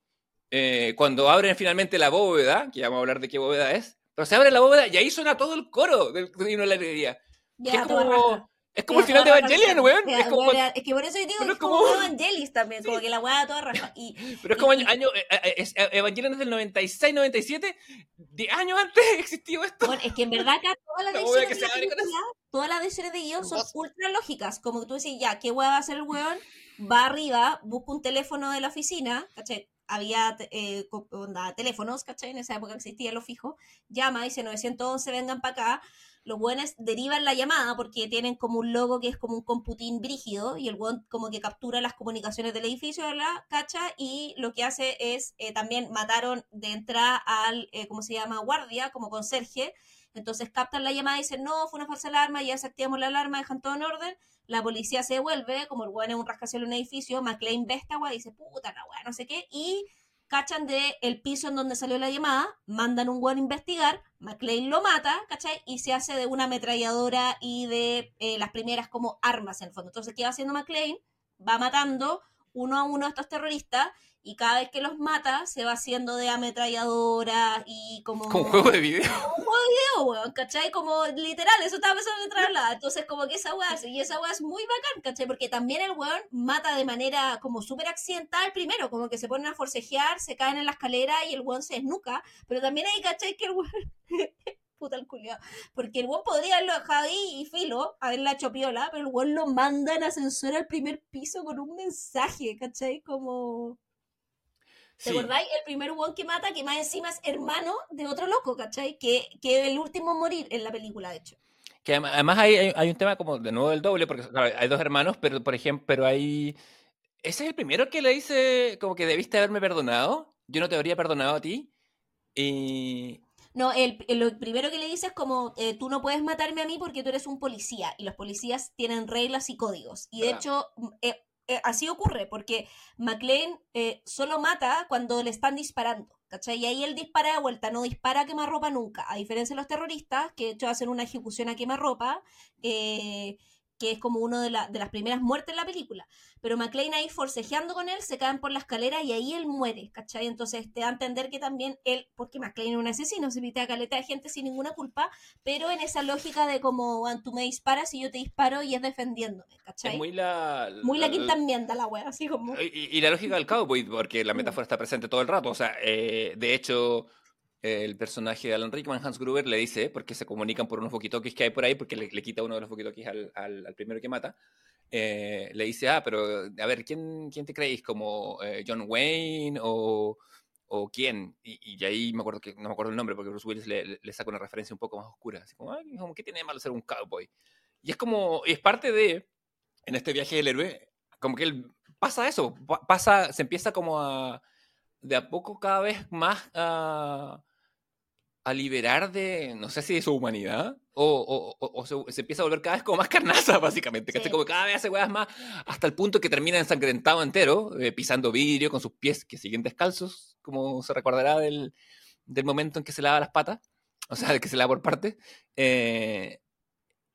eh, cuando abren finalmente la bóveda, que ya vamos a hablar de qué bóveda es, pero se abre la bóveda y ahí suena todo el coro del himno de la alegría. es como, es como el final de Evangelion, weón. Es, como, es que por eso yo digo que es como, como Evangelis también, como que la weá toda raja. Y, pero es como año, eh, eh, es, Evangelion es del 96, 97, de años antes existió esto. Bueno, es que en verdad acá todas las decisiones de la película, todas las decisiones de guion son ultra lógicas. Como que tú decís, ya, ¿qué weá va a hacer el weón? Va arriba, busca un teléfono de la oficina, ¿cachai? Había eh, onda, teléfonos, ¿cachai? En esa época existía lo fijo, llama, dice 911, vengan para acá. Los buenos derivan la llamada porque tienen como un logo que es como un computín brígido y el buen como que captura las comunicaciones del edificio, la cacha, y lo que hace es eh, también mataron de entrada al, eh, ¿cómo se llama? Guardia, como conserje. Entonces captan la llamada y dicen, no, fue una falsa alarma, ya desactivamos la alarma, dejan todo en orden la policía se devuelve, como el weón es un rascacielos en un edificio, McLean ve esta weá y dice, puta la weá, no sé qué, y cachan de el piso en donde salió la llamada, mandan un weón a investigar, McLean lo mata, ¿cachai? Y se hace de una ametralladora y de eh, las primeras como armas en el fondo. Entonces, ¿qué va haciendo McLean? Va matando uno a uno a estos terroristas y cada vez que los mata se va haciendo de ametralladora y como... Como un juego de video. Como un juego de video, weón, ¿cachai? Como literal, eso estaba pensando en trasladar. Entonces como que esa weá, y esa weá es muy bacán, ¿cachai? Porque también el weón mata de manera como súper accidental primero, como que se ponen a forcejear, se caen en la escalera y el weón se esnuca, pero también hay, ¿cachai? Que el weón... puta el culiado. Porque el weón podría haberlo dejado ahí y filo, haberla hecho piola, pero el weón lo manda en ascensor al primer piso con un mensaje, ¿cachai? Como ¿Te acordáis? El primer one que mata, que más encima es hermano de otro loco, ¿cachai? Que, que el último a morir en la película, de hecho. Que además hay, hay, un tema como de nuevo del doble, porque hay dos hermanos, pero por ejemplo, pero hay... Ese es el primero que le dice como que debiste haberme perdonado. Yo no te habría perdonado a ti. Y, No, el, lo primero que le dice es como, eh, tú no puedes matarme a mí porque tú eres un policía y los policías tienen reglas y códigos. Y de hecho, mm, eh, eh, así ocurre porque McLean solo mata cuando le están disparando. ¿Cachai? Y ahí él dispara de vuelta, no dispara a quemarropa nunca. A diferencia de los terroristas, que de hecho hacen una ejecución a quemarropa, eh, que es como una de, de, las primeras muertes en la película. Pero McLean ahí forcejeando con él, se caen por la escalera y ahí él muere, ¿cachai? Entonces te da a entender que también él, porque McLean es un asesino, se pide a caleta de gente sin ninguna culpa, pero en esa lógica de como tú me disparas y yo te disparo y es defendiéndome, ¿cachai? Es muy la... Muy la, quinta enmienda la wea, así como... Y, la lógica del cowboy, porque la metáfora está presente todo el rato, o sea, eh, de hecho el personaje de Alan Rickman, Hans Gruber, le dice, porque se comunican por unos walkie que hay por ahí, porque le, quita uno de los walkie al, al, primero que mata, eh, le dice, ah, pero a ver, ¿quién, quién te creéis? ¿Como eh, John Wayne o, o quién? Y, ahí me acuerdo que, no me acuerdo el nombre, porque Bruce Willis le, le, saca una referencia un poco más oscura, así como, ¿qué tiene de malo ser un cowboy? Y es como, es parte de, en este viaje del héroe, como que él pasa eso, pasa, se empieza como a, de a poco cada vez más a a liberar de, no sé si de su humanidad, o, o, se, empieza a volver cada vez como más carnaza, básicamente, que como cada vez hace weas más, hasta el punto que termina ensangrentado entero, eh, pisando vidrio con sus pies que siguen descalzos, como se recordará del, del momento en que se lava las patas, o sea, de que se lava por parte. Eh,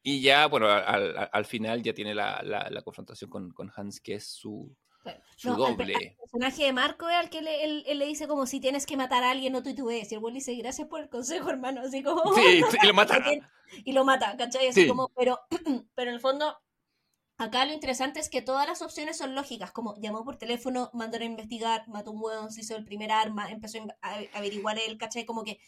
y ya, bueno, al, al, final ya tiene la, la, la confrontación con, con, Hans, que es su, el personaje de Marco es al que él, le dice como si tienes que matar a alguien, no tú y el güey dice, gracias por el consejo, hermano. Así como... Sí, y lo mata. y lo mata, ¿cachai? Así como, pero, pero en el fondo, acá lo interesante es que todas las opciones son lógicas, como llamó por teléfono, mandó a investigar, mató un hueón, se hizo el primer arma, empezó a averiguar él, ¿cachai? Como que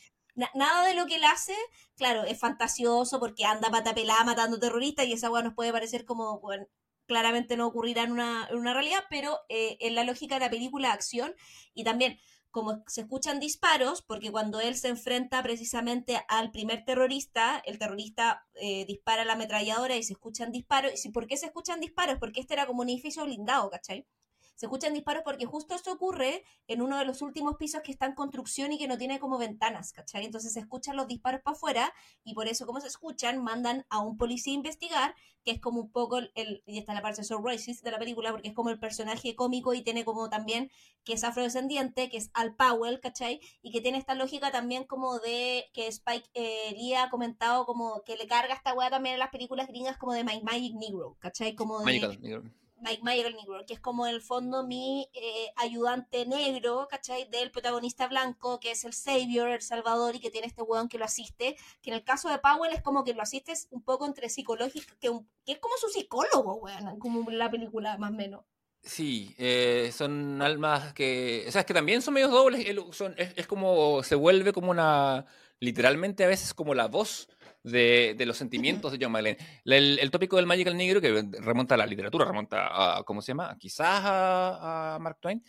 nada de lo que él hace, claro, es fantasioso porque anda pata pelada matando terroristas y esa hueá nos puede parecer como, bueno, claramente no ocurrirá en una, en una realidad, pero eh, en la lógica de la película acción y también como se escuchan disparos, porque cuando él se enfrenta precisamente al primer terrorista, el terrorista eh, dispara la ametralladora y se escuchan disparos. ¿Y por qué se escuchan disparos? Porque este era como un edificio blindado, ¿cachai? Se escuchan disparos porque justo esto ocurre en uno de los últimos pisos que está en construcción y que no tiene como ventanas, ¿cachai? Entonces se escuchan los disparos para afuera y por eso como se escuchan mandan a un policía a investigar, que es como un poco el, y está la parte de de la película, porque es como el personaje cómico y tiene como también que es afrodescendiente, que es Al Powell, ¿cachai? Y que tiene esta lógica también como de que Spike eh, Lee ha comentado como que le carga esta weá también en las películas gringas como de My Magic Negro, ¿cachai? Como de... Mike Mayer, el negro, que es como en el fondo mi eh, ayudante negro, ¿cachai? Del protagonista blanco, que es el Savior, el Salvador, y que tiene este weón que lo asiste, que en el caso de Powell es como que lo asiste un poco entre psicológico, que, es como su psicólogo, weón, como la película más o menos. Sí, eh, son almas que, o sea, es que también son medios dobles, son, es, es como, se vuelve como una, literalmente a veces como la voz de, los sentimientos de John Magdalene. El, tópico del Magical Negro, que remonta a la literatura, remonta a, ¿cómo se llama? Quizás a Mark Twain,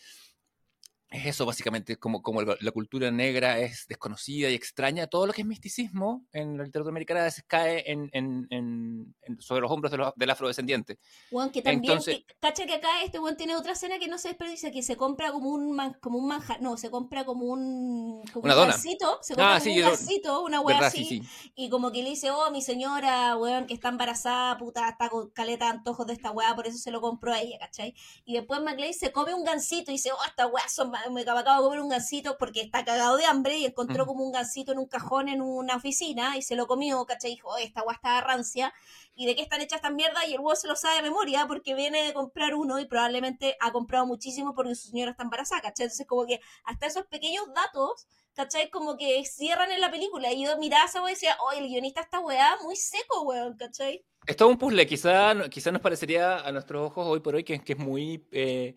es eso básicamente, como, como la cultura negra es desconocida y extraña, todo lo que es misticismo en la literatura americana veces cae en, en, sobre los hombros de los, del afrodescendiente. Juan, que también, cacha que acá este Juan tiene otra escena que no se desperdicia, que se compra como un como un manja, no, se compra como un como una un dona. Se compra ah, como un gancito, una wea así, y como que le dice, oh, mi señora, weón, que está embarazada, puta, está con caleta de antojos de esta wea, por eso se lo compró a ella, ¿cachai? Y después McLean se come un gancito y dice, oh, esta wea son me acabo de comer un gansito porque está cagado de hambre y encontró como un gansito en un cajón en una oficina y se lo comió, ¿cachai? Dijo, esta agua está rancia. ¿Y de qué están hechas estas mierdas? Y el huevo se lo sabe de memoria porque viene de comprar uno y probablemente ha comprado muchísimo porque su señora está embarazada, ¿cachai? Entonces como que hasta esos pequeños datos ¿cachai? Como que cierran en la película. Y yo miraba a esa y decía, oye, el guionista está weá muy seco, weón, ¿cachai? Es todo un puzzle, quizá, quizá nos parecería a nuestros ojos hoy por hoy que, que es muy eh,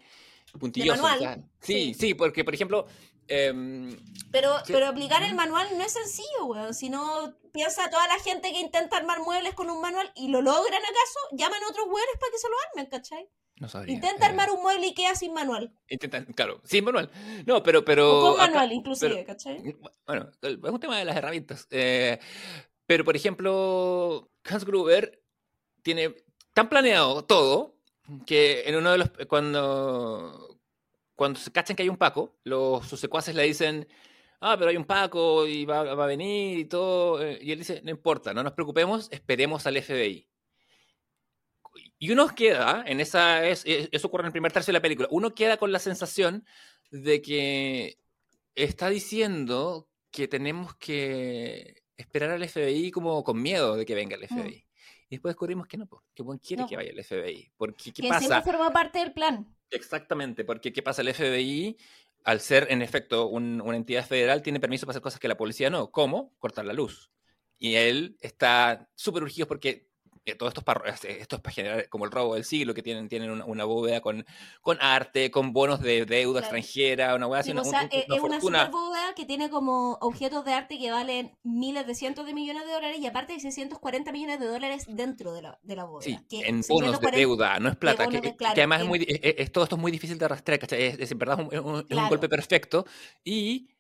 puntilloso. Sí, sí, porque por ejemplo... Em, pero, pero aplicar el manual no es sencillo, weón. Si no piensa toda la gente que intenta armar muebles con un manual y lo logran acaso, llaman a otros weones para que se lo armen, ¿cachai? No sabría. Intenta eh. armar un mueble y queda sin manual. Intenta, claro, sin manual. No, pero. pero o con manual, inclusive, ¿cachai? Bueno, es un tema de las herramientas. Eh, pero, por ejemplo, Hans Gruber tiene tan planeado todo que en uno de los. Cuando cuando se cachan que hay un Paco, los, sus secuaces le dicen, ah, pero hay un Paco y va, a venir y todo. Eh, y él dice, no importa, no nos preocupemos, esperemos al FBI. Y uno queda, en esa, es, eso ocurre en el primer tercio de la película, uno queda con la sensación de que está diciendo que tenemos que esperar al FBI como con miedo de que venga el FBI. Y después descubrimos que no, que buen quiere que vaya el FBI. Porque, ¿qué que pasa? siempre forma parte del plan. Exactamente, porque ¿qué pasa? El FBI, al ser en efecto una entidad federal, tiene permiso para hacer cosas que la policía no. ¿Cómo? Cortar la luz. Y él está súper urgido porque eh, todo esto es, para, esto es para generar como el robo del siglo, que tienen, tienen una, bóveda con, con arte, con bonos de deuda extranjera, una hueá así. o sea, eh, es una super bóveda que tiene como objetos de arte que valen miles de cientos de millones de dólares y aparte hay 640 millones de dólares dentro de la, de la bóveda. Sí, en bonos de deuda, no es plata. Que, además es muy, es, todo esto es muy difícil de arrastrar, Es, en verdad un, un golpe perfecto y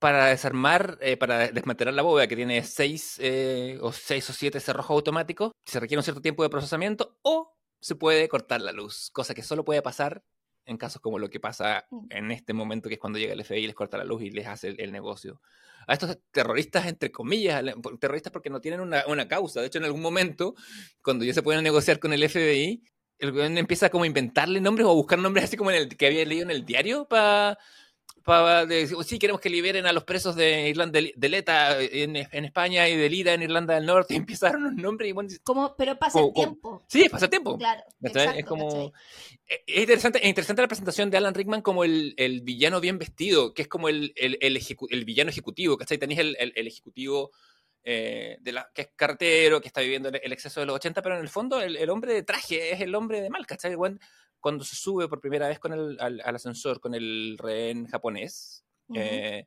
para desarmar, eh, para desmantelar la bóveda que tiene seis eh, o seis o siete cerrojos automáticos, se requiere un cierto tiempo de procesamiento o se puede cortar la luz, cosa que solo puede pasar en casos como lo que pasa mm. en este momento, que es cuando llega el FBI y les corta la luz y les hace el, negocio. A estos terroristas, entre comillas, terroristas porque no tienen una, una, causa. De hecho, en algún momento, cuando ya se pueden negociar con el FBI, el gobierno empieza como a inventarle nombres o a buscar nombres así como en el que había leído en el diario para para decir, sí, queremos que liberen a los presos de Irlanda de, Leta en, en, España y de Lira en Irlanda del Norte, y empezaron los nombres y bueno, como, pero pasa el tiempo. Sí, pasa el tiempo. Claro. es como e, es interesante, es interesante la presentación de Alan Rickman como el, el villano bien vestido, que es como el, el, el, villano ejecutivo, ¿cachai? Tenéis el, el, ejecutivo eh, de la, que es cartero, que está viviendo el exceso de los 80, pero en el fondo el, hombre de traje es el hombre de mal, ¿cachai? Cuando se sube por primera vez con el, al, ascensor con el rehén japonés, eh,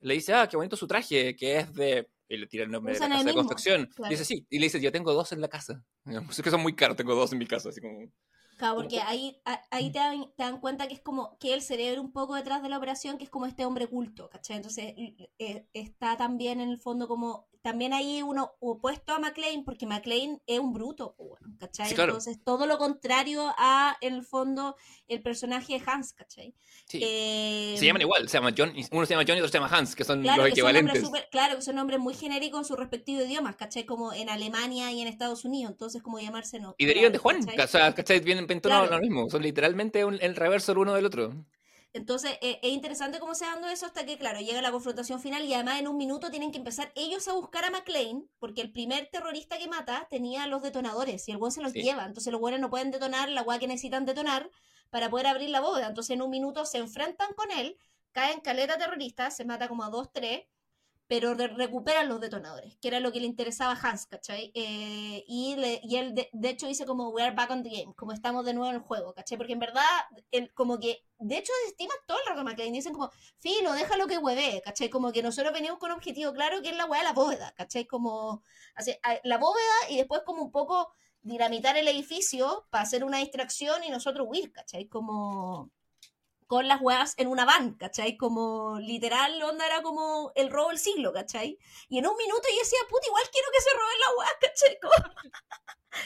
le dice, ah, qué bonito su traje, que es de... Y le tira el nombre de la casa de construcción. dice, sí. Y le dice, yo tengo dos en la casa. Es que son muy caros, tengo dos en mi casa. Así como... Claro, porque ahí, ahí te, dan, te, dan, cuenta que es como que el cerebro un poco detrás de la operación, que es como este hombre culto, ¿cachai? Entonces eh, está también en el fondo como también hay uno opuesto a McLean, porque McLean es un bruto, ¿cachai? Entonces, todo lo contrario a, en el fondo, el personaje de Hans, ¿cachai? Eh, se llaman igual, se llama John, uno se llama John y otro se llama Hans, que son los equivalentes. claro, que son nombres muy genéricos en sus respectivos idiomas, ¿cachai? Como en Alemania y en Estados Unidos, entonces como llamarse no. Y derivan de Juan, ¿cachai? ¿cachai? Vienen claro. lo mismo, son literalmente el reverso el uno del otro. Entonces eh, es interesante cómo se dando eso hasta que, claro, llega la confrontación final y además en un minuto tienen que empezar ellos a buscar a McLean, porque el primer terrorista que mata tenía los detonadores y el buen se los lleva. Entonces los buenos no pueden detonar la agua que necesitan detonar para poder abrir la bóveda. Entonces en un minuto se enfrentan con él, caen caleta terrorista, se mata como a dos, tres, pero recuperan los detonadores, que era lo que le interesaba a Hans, ¿cachai? Eh, y, y él, de, hecho, dice como, we are back on the game, como estamos de nuevo en el juego, ¿cachai? Porque en verdad, él, como que, de hecho, estima todo el rato McLean, dicen como, filo, déjalo que hueve, ¿cachai? Como que nosotros venimos con un objetivo claro, que es la hueá de la bóveda, ¿cachai? Como, así, la bóveda y después como un poco dinamitar el edificio para hacer una distracción y nosotros huir, ¿cachai? Como con las weas en una van, ¿cachai? Como literal, onda era como el robo del siglo, ¿cachai? Y en un minuto yo decía, puta, igual quiero que se roben las weas, ¿cachai?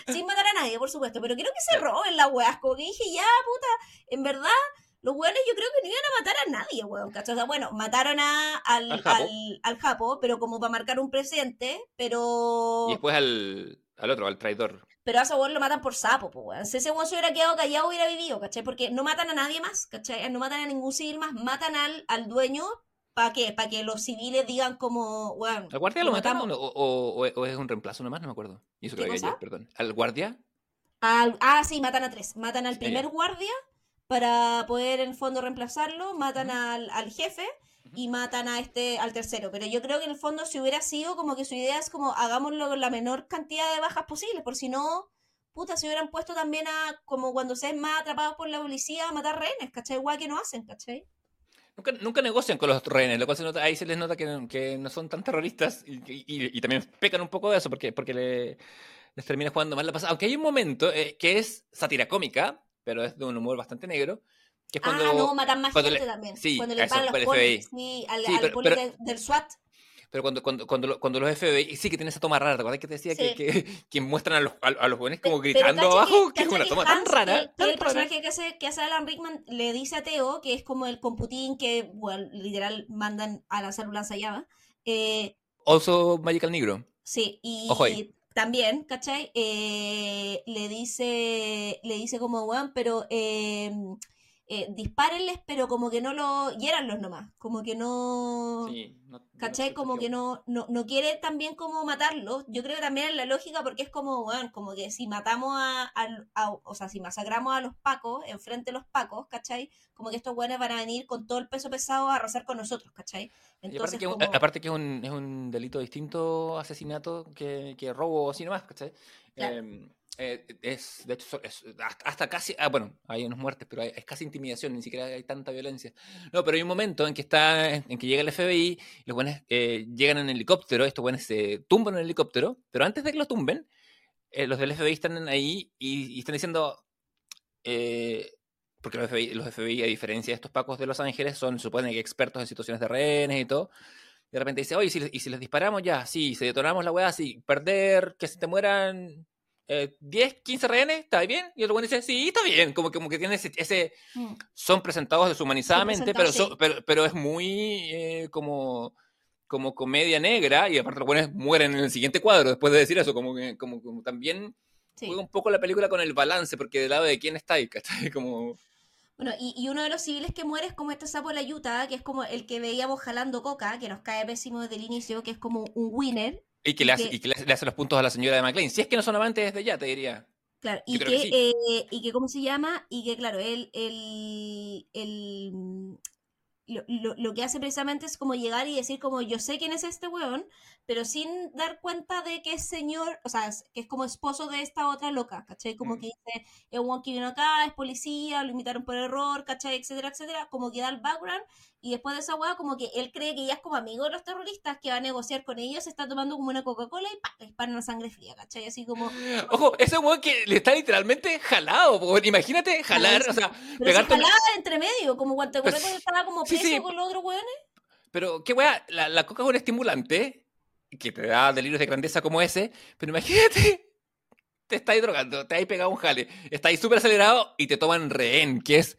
Sin matar a nadie, por supuesto, pero quiero que se roben las weas, como que dije, ya, puta, en verdad, los weones yo creo que no iban a matar a nadie, weón, ¿cachai? O sea, bueno, mataron a, al, al, Japo? pero como para marcar un presente, pero... Y después al, al otro, al traidor. Pero a ese weón lo matan por sapo, pues weón. Si ese weón se hubiera quedado callado, hubiera vivido, ¿cachai? Porque no matan a nadie más, ¿cachai? No matan a ningún civil más, matan al, al dueño ¿Para qué? Para que los civiles digan como, weón. ¿Al guardia lo, mataron o, o, o, es un reemplazo nomás? No me acuerdo. Y eso que yo, perdón. ¿Al guardia? ah, sí, matan a tres. Matan al primer guardia para poder en el fondo reemplazarlo, matan al, al jefe y matan a este, al tercero. Pero yo creo que en el fondo si hubiera sido como que su idea es como hagámoslo con la menor cantidad de bajas posibles, por si no, puta, se hubieran puesto también a, como cuando se es más atrapados por la policía, a matar rehenes, ¿cachai? Igual que no hacen, ¿cachai? Nunca, nunca negocian con los rehenes, lo cual se nota, ahí se les nota que, que no son tan terroristas y, y, también pecan un poco de eso porque, porque le, les termina jugando mal la pasada. Aunque hay un momento eh, que es sátira cómica, pero es de un humor bastante negro, ah, no, matan más gente también. Sí, cuando le pagan los polis, sí, al, sí, del SWAT. pero cuando, cuando, cuando, cuando los FBI, sí que tiene esa toma rara, ¿te acuerdas que te decía que, que, que, muestran a los, a, los jóvenes como gritando abajo? Que, es una toma tan rara. el personaje que hace, que hace Alan Rickman le dice a Teo, que es como el computín que, bueno, literal, mandan a lanzar un lanzallamas. Eh, also Magical Negro. Sí, y, también, ¿cachai? Eh, le dice, le dice como, weón, pero eh, eh, dispárenles, pero como que no lo hieranlos nomás, como que no, sí, no ¿cachai? como que no, no, no, quiere también como matarlos, yo creo que también es la lógica porque es como, bueno, como que si matamos a, o sea, si masacramos a los pacos, enfrente de los pacos, ¿cachai? Como que estos buenos van a venir con todo el peso pesado a arrasar con nosotros, ¿cachai? Entonces, aparte, que, es un, es un delito distinto asesinato que, que robo así nomás, ¿cachai? Em, eh, es, de hecho, hasta, casi, ah, bueno, hay unas muertes, pero es casi intimidación, ni siquiera hay tanta violencia. No, pero hay un momento en que está, en que llega el FBI, los buenos eh, llegan en helicóptero, estos buenos se tumban en el helicóptero, pero antes de que lo tumben, eh, los del FBI están ahí y, están diciendo, porque los FBI, los FBI, a diferencia de estos pacos de Los Ángeles, son, supone que expertos en situaciones de rehenes y todo, de repente dice, oye, ¿y si les disparamos ya? Sí, si detonamos la weá, sí, perder, que se te mueran 10, eh, 15 rehenes, ¿está bien? Y el otro bueno dice, sí, está bien, como, como que tiene ese, mm. son presentados deshumanizadamente, pero, pero, es muy eh, como, como comedia negra y aparte los buenos mueren en el siguiente cuadro después de decir eso, como que como, como también juega un poco la película con el balance, porque del lado de quién está ahí, ¿cachai? Como... Bueno, y, y, uno de los civiles que muere es como este sapo de la yuta, que es como el que veíamos jalando coca, que nos cae pésimo desde el inicio, que es como un winner, y que, le hace, y que le hace los puntos a la señora de McLean. Si es que no son amantes desde ya, te diría. Claro, y que, eh, y que, ¿cómo se llama? Y que, claro, él, el, el, lo, lo, que hace precisamente es como llegar y decir como yo sé quién es este weón, pero sin dar cuenta de que es señor, o sea, que es como esposo de esta otra loca, ¿cachai? Como mm. que dice, es un weón que vino acá, es policía, lo invitaron por error, ¿cachai? Etcétera, etcétera, como que da el background y después de esa weá como que él cree que ya es como amigo de los terroristas que va a negociar con ellos, está tomando como una Coca-Cola y ¡pam! le disparan la sangre fría, ¿cachai? Así como... Ojo, ese weón que le está literalmente jalado, imagínate jalar, o sea... Pero se jalaba entre medio, como cuando te estaba como preso con los otros weones. Pero qué weá, la, la coca es un estimulante que te da delirios de grandeza como ese, pero imagínate te estáis drogando, te has pegado un jale, estáis súper acelerado y te toman rehén, que es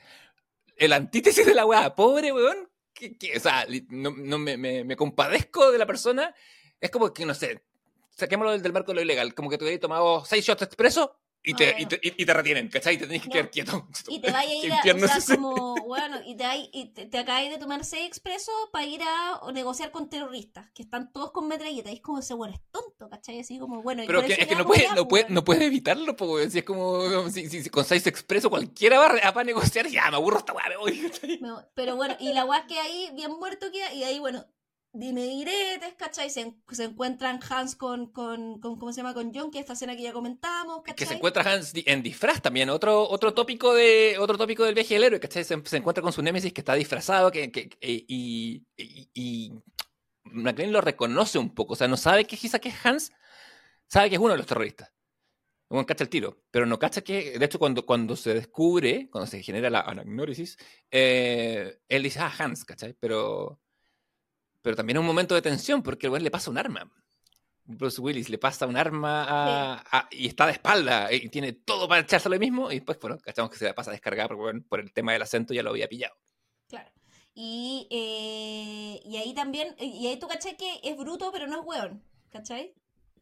el antítesis de la weá. Pobre weón, que, o sea, no, no me, me, me, compadezco de la persona. Es como que, no sé, saquémoslo del, marco de lo ilegal, como que te hubieras tomado seis shots expreso y te, y, te, y te, retienen, ¿cachai? Y te tenés que quedar quieto. Y te vayas a ir a, o sea, como, bueno, y te, y te, te acabas de tomar seis expresos para ir a negociar con terroristas, que están todos con metralletas, y es como ese bueno es tonto, ¿cachai? Así como, bueno. Pero que, es que no puede, no, puede, no puede evitarlo, porque si es como, si, si, con seis expresos cualquiera va a, para negociar, ya me aburro esta weá, me voy, Pero bueno, y la weá que ahí, bien muerto queda, y ahí, bueno, dime diretes, ¿cachai? Se, se encuentran Hans con, con, con, ¿cómo se llama? Con John, que es esta escena que ya comentamos, ¿cachai? Que se encuentra Hans en disfraz también, otro, otro tópico de otro tópico del viaje del héroe, ¿cachai? Se, se encuentra con su némesis que está disfrazado que, que y, y, y, McLean lo reconoce un poco, o sea, no sabe que quizá que es Hans, sabe que es uno de los terroristas. Uno cacha el tiro, pero no cacha que, de hecho, cuando, cuando se descubre, cuando se genera la anagnórisis, eh, él dice, ah, Hans, ¿cachai? Pero pero también es un momento de tensión porque el le pasa un arma. Bruce Willis le pasa un arma y está de espalda y tiene todo para echarse lo mismo y después, bueno, cachamos que se la pasa a descargar porque, por el tema del acento ya lo había pillado. Claro. Y, eh, y ahí también, y ahí tú cachai que es bruto pero no es weón, ¿cachai?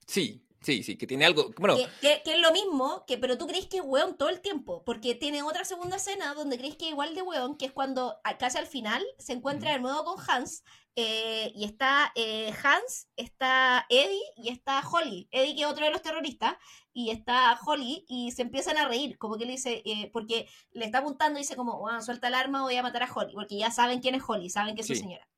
Sí, Sí, sí, que tiene algo. Bueno. Que, es lo mismo, que, pero tú crees que es weón todo el tiempo. Porque tiene otra segunda escena donde crees que es igual de weón, que es cuando casi al final se encuentra de nuevo con Hans. Eh, y está eh, Hans, está Eddie y está Holly. Eddie, que es otro de los terroristas, y está Holly, y se empiezan a reír. Como que le dice, eh, porque le está apuntando y dice, como, suelta el arma, voy a matar a Holly. Porque ya saben quién es Holly, saben que es su señora.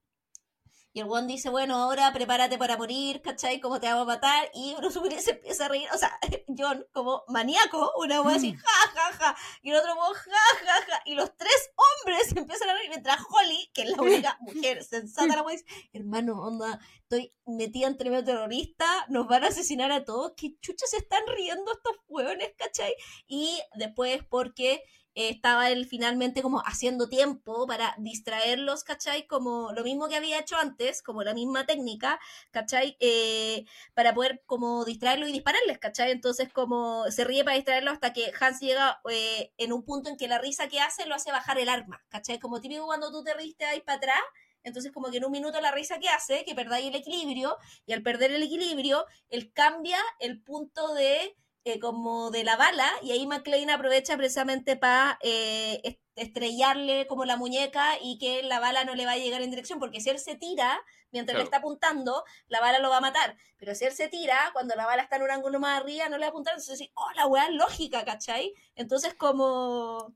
Y el one dice, bueno, ahora prepárate para morir, ¿cachai? ¿Cómo te vamos a matar? Y Willis se empieza a reír. O sea, John como maníaco, una voz así, ja, ja, ja, y el otro modo, ja, ja, ja, y los tres hombres empiezan a reír mientras Holly, que es la única mujer sensata, la dice, hermano, onda, estoy metida entre medio terrorista, nos van a asesinar a todos, qué chucha se están riendo estos hueones, ¿cachai? Y después porque estaba él finalmente como haciendo tiempo para distraerlos, ¿cachai? Como lo mismo que había hecho antes, como la misma técnica, ¿cachai? Eh, para poder como distraerlos y dispararles, ¿cachai? Entonces como se ríe para distraerlos hasta que Hans llega eh, en un punto en que la risa que hace lo hace bajar el arma, ¿cachai? Como típico cuando tú te riste ahí para atrás, entonces como que en un minuto la risa que hace, que perdáis el equilibrio, y al perder el equilibrio, él cambia el punto de eh, como de la bala y ahí McLean aprovecha precisamente para eh, estrellarle como la muñeca y que la bala no le va a llegar en dirección, porque si él se tira mientras le está apuntando, la bala lo va a matar, pero si él se tira, cuando la bala está en un ángulo más arriba, no le va a apuntar, entonces, oh, la weá es lógica, ¿cachai? Entonces como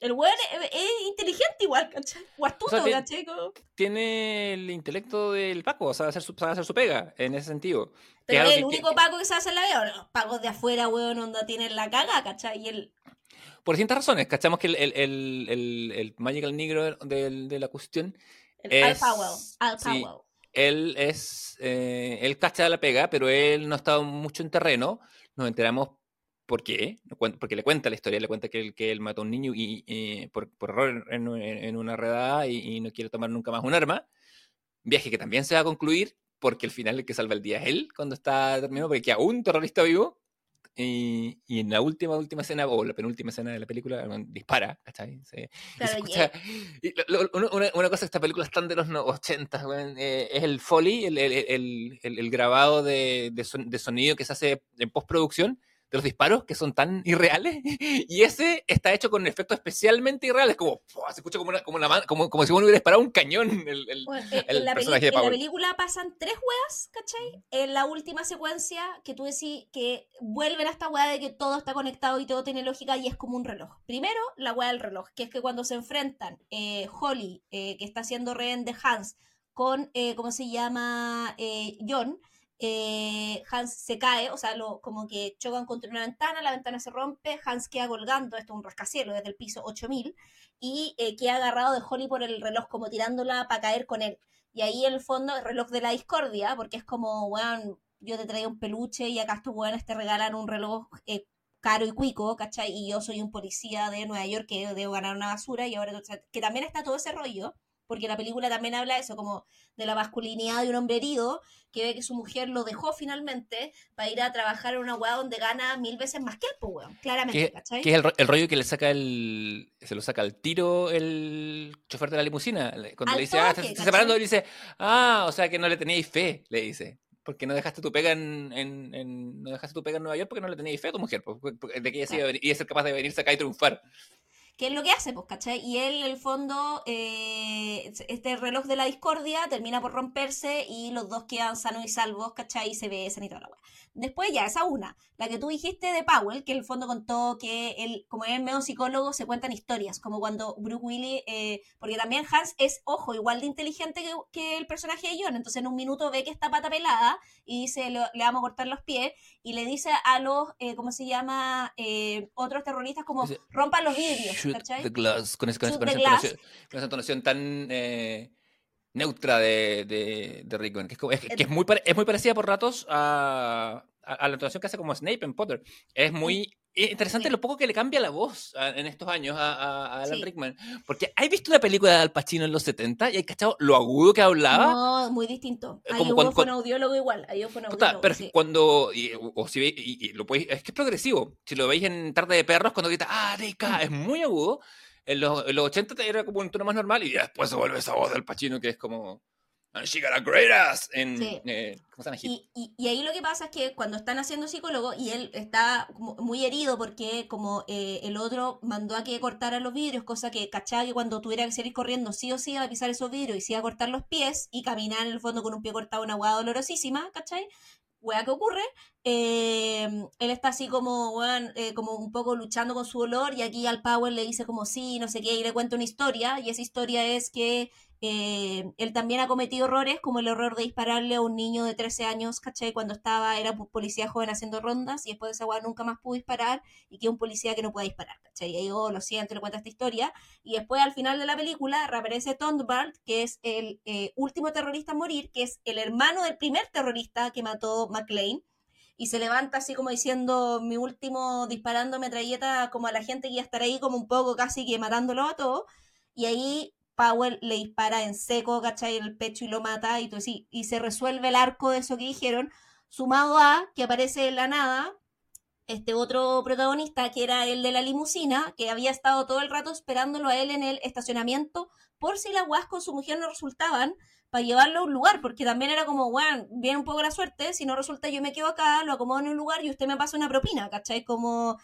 el weón es, inteligente igual, ¿cachai? O astuto, ¿cachai? Tiene el intelecto del Paco, o sea, hacer su, hacer su pega en ese sentido. Pero es el único Paco que se hace en la vida, los Pacos de afuera, weón, onda tienen la caga, ¿cachai? Y el... Por distintas razones, ¿cachamos que el, el, el, el Magical Negro de, de la cuestión el es... Al Powell. Al Powell. él es... Eh, él cacha la pega, pero él no ha estado mucho en terreno. Nos enteramos ¿Por qué? Porque le cuenta la historia, le cuenta que él, que él mató a un niño y, por, error en, una redada y, no quiere tomar nunca más un arma. Viaje que también se va a concluir porque al final el que salva el día es él cuando está terminado, porque queda un terrorista vivo. Y, en la última, última escena, o la penúltima escena de la película, dispara, ¿cachai? una, cosa, esta película están de los 80, eh, es el Foley, el, el, el, grabado de, de, sonido que se hace en postproducción, de los disparos que son tan irreales y ese está hecho con efectos especialmente irreales, como se escucha como, una, como, como, como, si uno hubiera disparado un cañón el, el, eh, en, la personaje de En la película pasan tres weas, ¿cachai? En la última secuencia que tú decís que vuelven a esta wea de que todo está conectado y todo tiene lógica y es como un reloj. Primero, la wea del reloj, que es que cuando se enfrentan eh, Holly, eh, que está haciendo rehén de Hans, con, ¿cómo se llama? John, eh, Hans se cae, o sea, lo, como que chocan contra una ventana, la ventana se rompe, Hans queda colgando, esto es un rascacielos desde el piso 8000, y eh, queda agarrado de Holly por el reloj, como tirándola para caer con él. Y ahí el fondo, el reloj de la discordia, porque es como, weón, yo te traigo un peluche y acá estos weones te regalan un reloj eh, caro y cuico, ¿cachai? Y yo soy un policía de Nueva York que debo ganar una basura y ahora, que también está todo ese rollo porque la película también habla eso, como de la masculinidad de un hombre herido, que ve que su mujer lo dejó finalmente para ir a trabajar en una weá donde gana mil veces más que él, pues weón, claramente, ¿cachai? Que es el, rollo que le saca el, se lo saca al tiro el chofer de la limusina, cuando le dice, ah, estás separando, y dice, ah, o sea que no le teníais fe, le dice. Porque no dejaste tu pega en, en, no dejaste tu pega en Nueva York porque no le teníais fe a tu mujer, de que ella iba a ser capaz de venirse acá y triunfar. ¿Qué es lo que hace? Pues, ¿cachai? Y él, en el fondo, eh, este reloj de la discordia termina por romperse y los dos quedan sanos y salvos, ¿cachai? Y se besan y toda la weá. Después ya, esa una. La que tú dijiste de Powell, que en el fondo contó que él, como es medio psicólogo, se cuentan historias, como cuando Brooke Willy, eh, porque también Hans es, ojo, igual de inteligente que, el personaje de John, entonces en un minuto ve que está pata pelada y dice, le, vamos a cortar los pies, y le dice a los, eh, ¿cómo se llama? Eh, otros terroristas como, rompan los vidrios, ¿cachai? glass, con, esa, entonación, tan... Eh, neutra de, de, de Rickman, que, es, que es, muy, es muy parecida por ratos a, a, la entonación que hace como Snape en Potter. Es muy interesante lo poco que le cambia la voz en estos años a, Alan Rickman. Porque ¿hay visto una película de Al Pacino en los 70 y hay cachado lo agudo que hablaba? No, muy distinto. Ahí como hubo fue un audiólogo igual. Ahí fue un audiólogo, pero cuando, o si veis, y, lo podéis, es que es progresivo. Si lo veis en Tarde de Perros, cuando grita, ah, Rica, es muy agudo en los, en los 80 era como un tono más normal y después se vuelve esa voz del Pachino que es como And she got a great ass en, eh, y, y, y, ahí lo que pasa es que cuando están haciendo psicólogo y él está muy herido porque como eh, el otro mandó a que cortara los vidrios, cosa que cachaba que cuando tuviera que salir corriendo sí o sí iba a pisar esos vidrios y se iba a cortar los pies y caminar en el fondo con un pie cortado, una hueá dolorosísima, ¿cachai? Hueá que ocurre, eh, él está así como, eh, como un poco luchando con su dolor y aquí al Power le dice como sí, no sé qué, y le cuenta una historia y esa historia es que eh, él también ha cometido errores como el error de dispararle a un niño de 13 años, ¿cachai? Cuando estaba, era policía joven haciendo rondas y después de esa weá nunca más pudo disparar y que un policía que no puede disparar, ¿cachai? Y ahí, oh, lo siento, le cuenta esta historia. Y después al final de la película reaparece Thunderbird, que es el eh, último terrorista a morir, que es el hermano del primer terrorista que mató McLean y se levanta así como diciendo mi último disparando metralleta como a la gente que iba a estar ahí como un poco casi que matándolo a todos y ahí Powell le dispara en seco, ¿cachai? En el pecho y lo mata y, sí, y se resuelve el arco de eso que dijeron, sumado a que aparece en la nada este otro protagonista que era el de la limusina, que había estado todo el rato esperándolo a él en el estacionamiento por si las guas con su mujer no resultaban, para llevarlo a un lugar, porque también era como, bueno, viene un poco la suerte, si no resulta yo me quedo acá, lo acomodo en un lugar y usted me pasa una propina, ¿cachai? Como...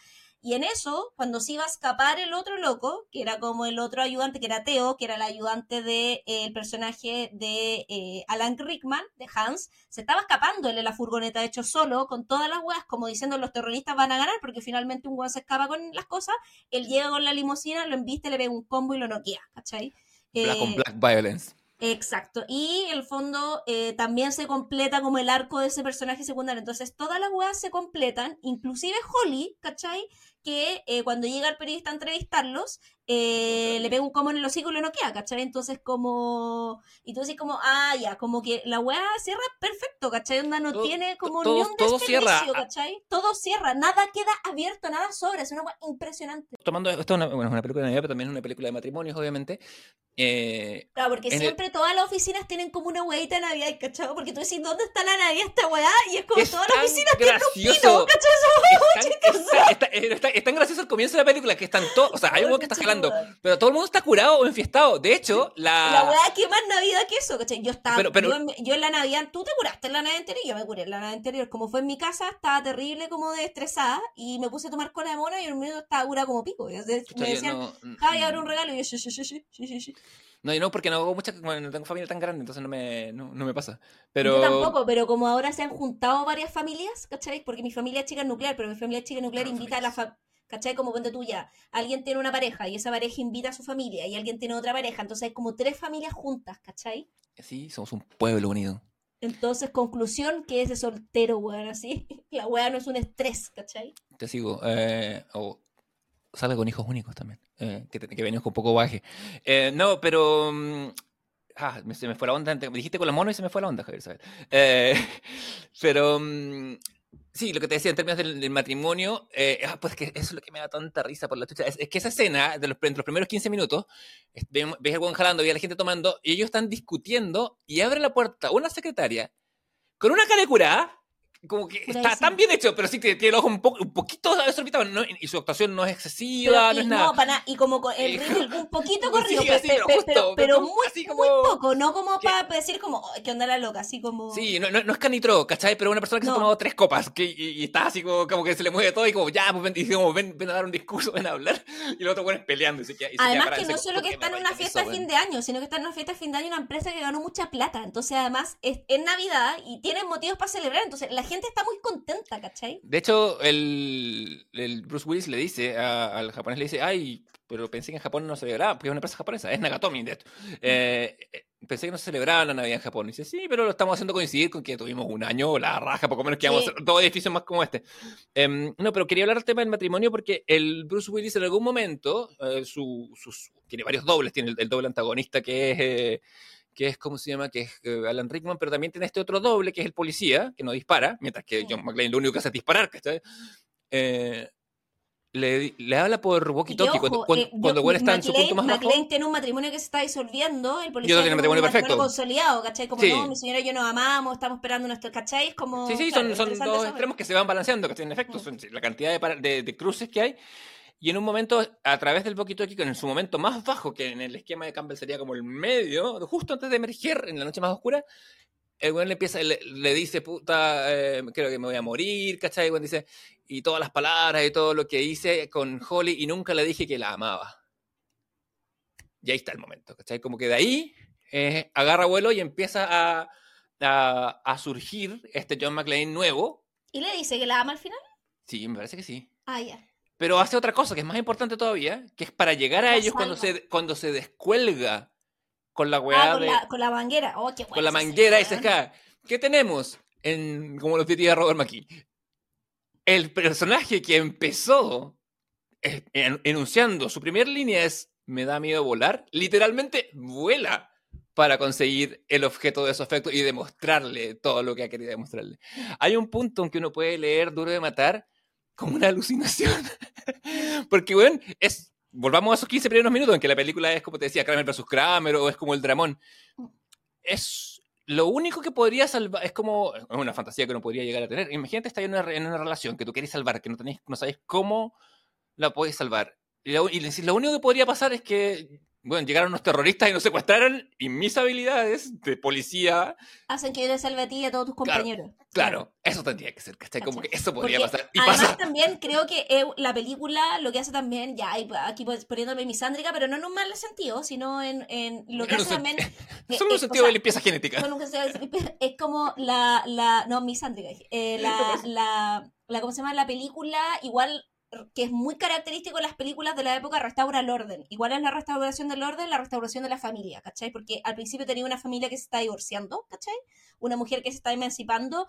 Y en eso, cuando se iba a escapar el otro loco, que era como el otro ayudante, que era Teo, que era el ayudante del de, eh, personaje de eh, Alan Rickman, de Hans, se estaba escapando él en la furgoneta, hecho solo, con todas las weas, como diciendo los terroristas van a ganar, porque finalmente un weón se escapa con las cosas, él llega con la limusina, lo embiste, le ve un combo y lo noquea, ¿cachai? Black eh, Black Violence. Exacto. Y el fondo eh, también se completa como el arco de ese personaje secundario. Entonces todas las weas se completan, inclusive Holly, ¿cachai? Que eh, cuando llega el periodista a entrevistarlos, eh, le pega un como en el hocico y lo noquea, ¿cachai? Entonces como... Y tú decís como, ah, ya, como que la wea cierra perfecto, ¿cachai? Onda no tiene como ni un todo cierra. ¿cachai? Todo cierra, nada queda abierto, nada sobra, es una wea impresionante. Tomando, esto es una, bueno, es una película de Navidad, pero también es una película de matrimonios, obviamente. Eh, claro, porque siempre todas las oficinas tienen como una hueita de Navidad, ¿cachai? Porque tú decís, ¿dónde está la Navidad esta weá? Y es como todas las oficinas tienen un pino, ¿cachai? Es tan, es tan gracioso el comienzo de la película que están todos, o sea, hay un que está jalando pero todo el mundo está curado o enfiestado. De hecho, la. La weá, ¿qué más Navidad que eso? Yo estaba. yo, en, la Navidad. Tú te curaste en la Navidad anterior. Yo me curé en la Navidad anterior. Como fue en mi casa, estaba terrible, como de estresada. Y me puse a tomar cola de mono y el mío estaba curado como pico. me decían, no, Javi, abre un regalo. Y yo, sí, sí, sí, sí, sí, sí. No, yo no, porque no hago mucha, no tengo familia tan grande, entonces no me, no, me pasa. Pero... Yo tampoco, pero como ahora se han juntado varias familias, ¿cachai? Porque mi familia es chica nuclear, pero mi familia chica nuclear ah, invita a la, familia ¿Cachai? Como cuando tuya, alguien tiene una pareja y esa pareja invita a su familia y alguien tiene otra pareja, entonces hay como tres familias juntas, ¿cachai? Sí, somos un pueblo unido. Entonces, conclusión, que ese soltero, weón, así. La weá no es un estrés, ¿cachai? Te sigo. Eh, o sale con hijos únicos también, eh, que, que venimos con poco baje. Eh, no, pero... Mm, ah, se me fue la onda. Me dijiste con la mono y se me fue la onda, Javier, ¿sabes? Eh, pero... Mm, Sí, lo que te decía en términos del, matrimonio, eh, ah, pues que eso es lo que me da tanta risa por la chucha. Es, que esa escena, de los, entre los primeros 15 minutos, ves, al buen jalando, y a la gente tomando, y ellos están discutiendo, y abre la puerta una secretaria con una cara curada, como que está tan bien hecho, pero sí tiene, tiene el ojo un, un poquito desorbitado no, y su actuación no es excesiva, no es nada. Para, y como el ritmo un poquito corrido, pero, pero, muy, muy poco, no como para decir como, que onda la loca, así como... Sí, no, no, es canitro, ¿cachai? Pero una persona que se ha tomado tres copas que, y, está así como, como, que se le mueve todo y como, ya, pues ven, ven, ven, a dar un discurso, ven a hablar, y el otro bueno es peleando. Y se queda, además que no solo que está en una fiesta de fin de año, sino que está en una fiesta de fin de año una empresa que ganó mucha plata, entonces además es, es Navidad y tienen motivos para celebrar, entonces la gente está muy contenta de hecho, el, el Bruce Willis le dice al japonés, le dice, ay, pero pensé que en Japón no se celebraba, porque es una empresa japonesa, es Nagatomi, de hecho. Eh, eh, pensé que no se celebraba la Navidad en Japón. Y dice, sí, pero lo estamos haciendo coincidir con que tuvimos un año, la raja, poco menos que vamos a hacer dos edificios más como este. Em, no, pero quería hablar del tema del matrimonio porque el Bruce Willis en algún momento, eh, su, tiene varios dobles, tiene el, doble antagonista que es que es, ¿cómo se llama? Que es eh, Alan Rickman, pero también tiene este otro doble, que es el policía, que no dispara, mientras que John McClane lo único que hace es disparar, ¿cachai? Eh, le, le, habla por walkie-talkie cuando, cuando, eh, cuando está en su punto más McLean bajo. tiene un matrimonio que se está disolviendo, el policía tiene un matrimonio perfecto. consolidado, ¿cachai? Como, no, mi señora y yo nos amamos, estamos esperando nuestro, ¿cachai? Como, sí, sí, son, son dos extremos que se van balanceando, ¿cachai? En efecto, son, la cantidad de, de, de, cruces que hay y en un momento, a través del poquito aquí, en su momento más bajo, que en el esquema de Campbell sería como el medio, justo antes de emerger en la noche más oscura, el güey le empieza, le, dice, puta, eh, creo que me voy a morir, ¿cachai? Y dice, y todas las palabras y todo lo que hice con Holly, y nunca le dije que la amaba. Y ahí está el momento, ¿cachai? Como que de ahí eh, agarra vuelo y empieza a, a, a, surgir este John McClane nuevo. ¿Y le dice que la ama al final? Sí, me parece que sí. Ah, ya. Pero hace otra cosa que es más importante todavía, que es para llegar a ellos cuando se, cuando se descuelga con la weá ah, con, la, con la manguera. Oh, qué con la manguera y se acá. ¿Qué tenemos? En, como lo diría Robert McKee. El personaje que empezó eh, enunciando su primera línea es me da miedo volar. Literalmente vuela para conseguir el objeto de su afecto y demostrarle todo lo que ha querido demostrarle. Hay un punto en que uno puede leer Duro de Matar como una alucinación. Porque, bueno, es. Volvamos a esos 15 primeros minutos en que la película es, como te decía, Kramer versus Kramer o es como el Dramón. Es lo único que podría salvar, es como es una fantasía que uno podría llegar a tener. Imagínate estar en una, en una relación que tú quieres salvar, que no, tenéis, no sabéis cómo la podéis salvar. Y, lo, y lo único que podría pasar es que bueno, llegaron unos terroristas y nos secuestraron y mis habilidades de policía... Hacen que yo les salve a ti y a todos tus compañeros. Claro, eso tendría que ser, ¿cachai? Como que eso podría pasar. Y además también creo que la película lo que hace también, ya aquí pues, poniéndome misándrica, pero no en un mal sentido, sino en, en lo que hace también... Solo en un sentido de limpieza genética. Es como la... la no, misándrica. Eh, la, la, la, ¿Cómo se llama? La película igual que es muy característico en las películas de la época, restaura el orden. Igual es la restauración del orden, la restauración de la familia, ¿cachai? Porque al principio tenía una familia que se está divorciando, ¿cachai? Una mujer que se está emancipando,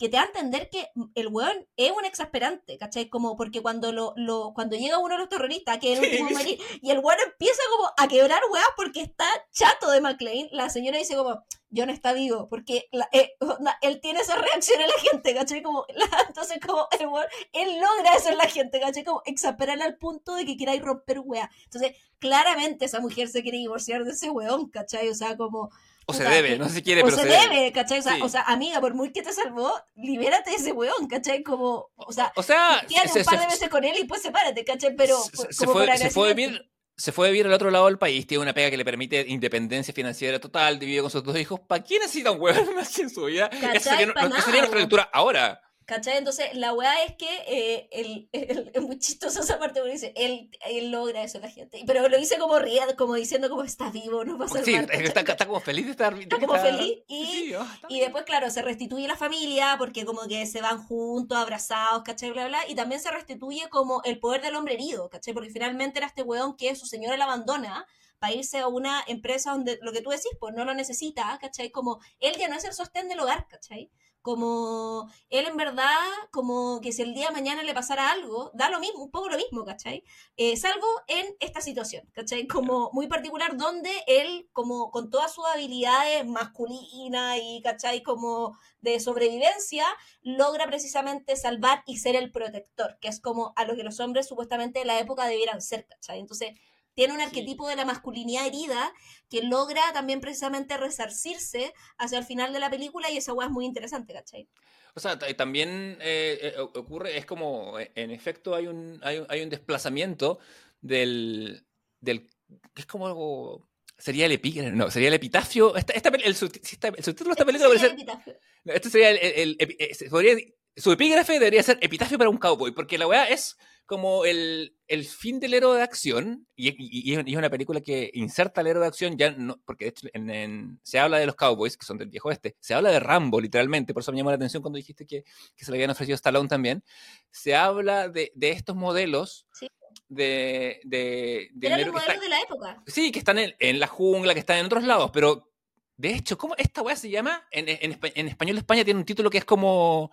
que te da a entender que el weón es un exasperante, ¿cachai? Como porque cuando lo, lo cuando llega uno de los terroristas, que es el último sí. y el weón empieza como a quebrar weas porque está chato de McLean, la señora dice como, John está vivo, porque eh, él tiene esa reacción en la gente, ¿cachai? Como, entonces como el weón, él logra eso en la gente, ¿cachai? Como exasperar al punto de que quiera ir romper wea. Entonces, claramente esa mujer se quiere divorciar de ese weón, ¿cachai? O sea, como o se debe, no se quiere, o pero se, debe, ¿cachai? O sea, o sea, amiga, por muy que te salvó, libérate de ese weón, ¿cachai? Como, o sea, o sea se, un par de veces con él y pues sepárate, ¿cachai? Pero se, fue, se fue a vivir se fue a vivir al otro lado del país, tiene una pega que le permite independencia financiera total, vive con sus dos hijos. ¿Para qué necesita un hueón más en su vida? Esa no, sería nuestra lectura ahora. ¿Cachai? Entonces, la weá es que eh, el, el, es muy chistoso esa parte porque dice, él, él logra eso la gente. Pero lo dice como riendo, como diciendo como está vivo, no pasa Sí, está, está, como feliz de estar Está como feliz y, oh, y después, claro, se restituye la familia porque como que se van juntos, abrazados, ¿cachai? Bla, bla, y también se restituye como el poder del hombre herido, ¿cachai? Porque finalmente era este weón que su señora la abandona para irse a una empresa donde lo que tú decís, pues no lo necesita, ¿cachai? Como él ya no es el sostén del hogar, ¿cachai? Como él en verdad, como que si el día de mañana le pasara algo, da lo mismo, un poco lo mismo, ¿cachai? Eh, salvo en esta situación, ¿cachai? Como muy particular, donde él, como con todas sus habilidades masculinas y, ¿cachai? Como de sobrevivencia, logra precisamente salvar y ser el protector, que es como a lo que los hombres supuestamente en la época debieran ser, ¿cachai? Entonces, tiene un arquetipo de la masculinidad herida que logra también precisamente resarcirse hacia el final de la película y esa weá es muy interesante, ¿cachai? O sea, también eh, eh, ocurre, es como, eh, en efecto hay un, hay, hay un desplazamiento del, del, es como algo, sería el epígrafe, no, sería el epitafio, esta, esta, el, subtítulo de esta película sería este sería el, el, su epígrafe debería ser epitafio para un cowboy, porque la weá es como el, el fin del héroe de acción, y, y, es una película que inserta al héroe de acción, ya no, porque de hecho en, se habla de los cowboys, que son del viejo este, se habla de Rambo, literalmente, por eso me llamó la atención cuando dijiste que, que se le habían ofrecido Stallone también, se habla de, de estos modelos sí. de... de, de Eran los modelos está, de la época. Sí, que están en, en, la jungla, que están en otros lados, pero de hecho, ¿cómo esta weá se llama? En, en, en español España tiene un título que es como...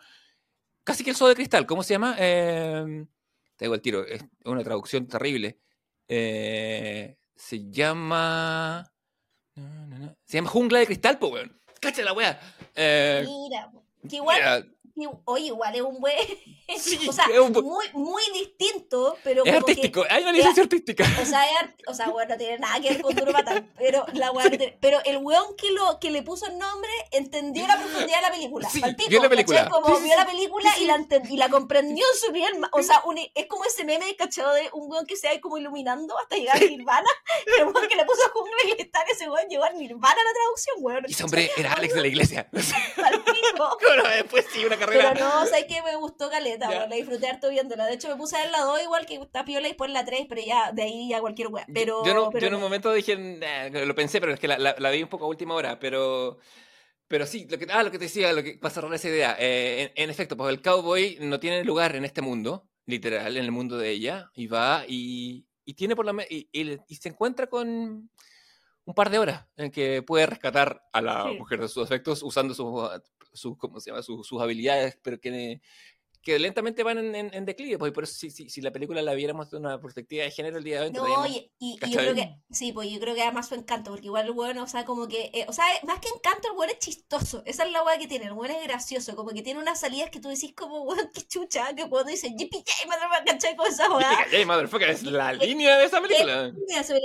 Casi que el sol de cristal, ¿cómo se llama? Eh, te digo el tiro, es una traducción terrible. Eh, se llama. No, no, no. Se llama Jungla de Cristal, pues, weón. Cacha la weá. Eh, mira, que igual. Mira, oye, igual es un buen. Sí, o sea, un... muy, muy distinto, pero. Es artístico, que, hay una licencia artística. O sea, es, o sea, bueno, no tiene nada que ver con Duro Matar, pero, la sí. pero el weón que, lo, que le puso el nombre entendió la profundidad de la película. Sí, vio la película. Como vio la película y la, y, la comprendió en su nivel. O sea, un, es como ese meme, ¿cachado? De un weón que se va como iluminando hasta llegar a Nirvana. El weón que le puso jungla y cristal, ese weón llegó a Nirvana la traducción, weón. Y ese hombre era Alex de la iglesia. Al pico. Bueno, después sí, una carrera. Pero no, o sea, que me gustó Caleta, yeah. la disfruté harto viéndola. De hecho, me puse a ver la 2 igual que está piola y después la 3, pero ya de ahí ya cualquier wea. Pero, yo, no, pero yo en un momento dije, nah, lo pensé, pero es que la, la, la, vi un poco a última hora, pero... Pero sí, lo que, ah, lo que te decía, lo que, para cerrar esa idea, eh, en, en, efecto, pues el cowboy no tiene lugar en este mundo, literal, en el mundo de ella, y va y, y tiene por la... Y, y, y se encuentra con un par de horas en que puede rescatar a la mujer de sus efectos usando sus, sus, ¿cómo se llama? sus, sus habilidades, pero que que lentamente van en, en, declive, pues por eso si, si, si, la película la viéramos de una perspectiva de género el día de hoy. No, y, y, yo creo que, sí, pues yo creo que además su encanto, porque igual el bueno, o sea, como que, eh, o sea, más que encanto, el bueno es chistoso, esa es la weá que tiene, el bueno es gracioso, como que tiene unas salidas que tú decís como, weón, qué chucha, que cuando dice JPJ, motherfucker, ¿cachai? Con esa weá. JPJ, motherfucker, es la línea de esa película.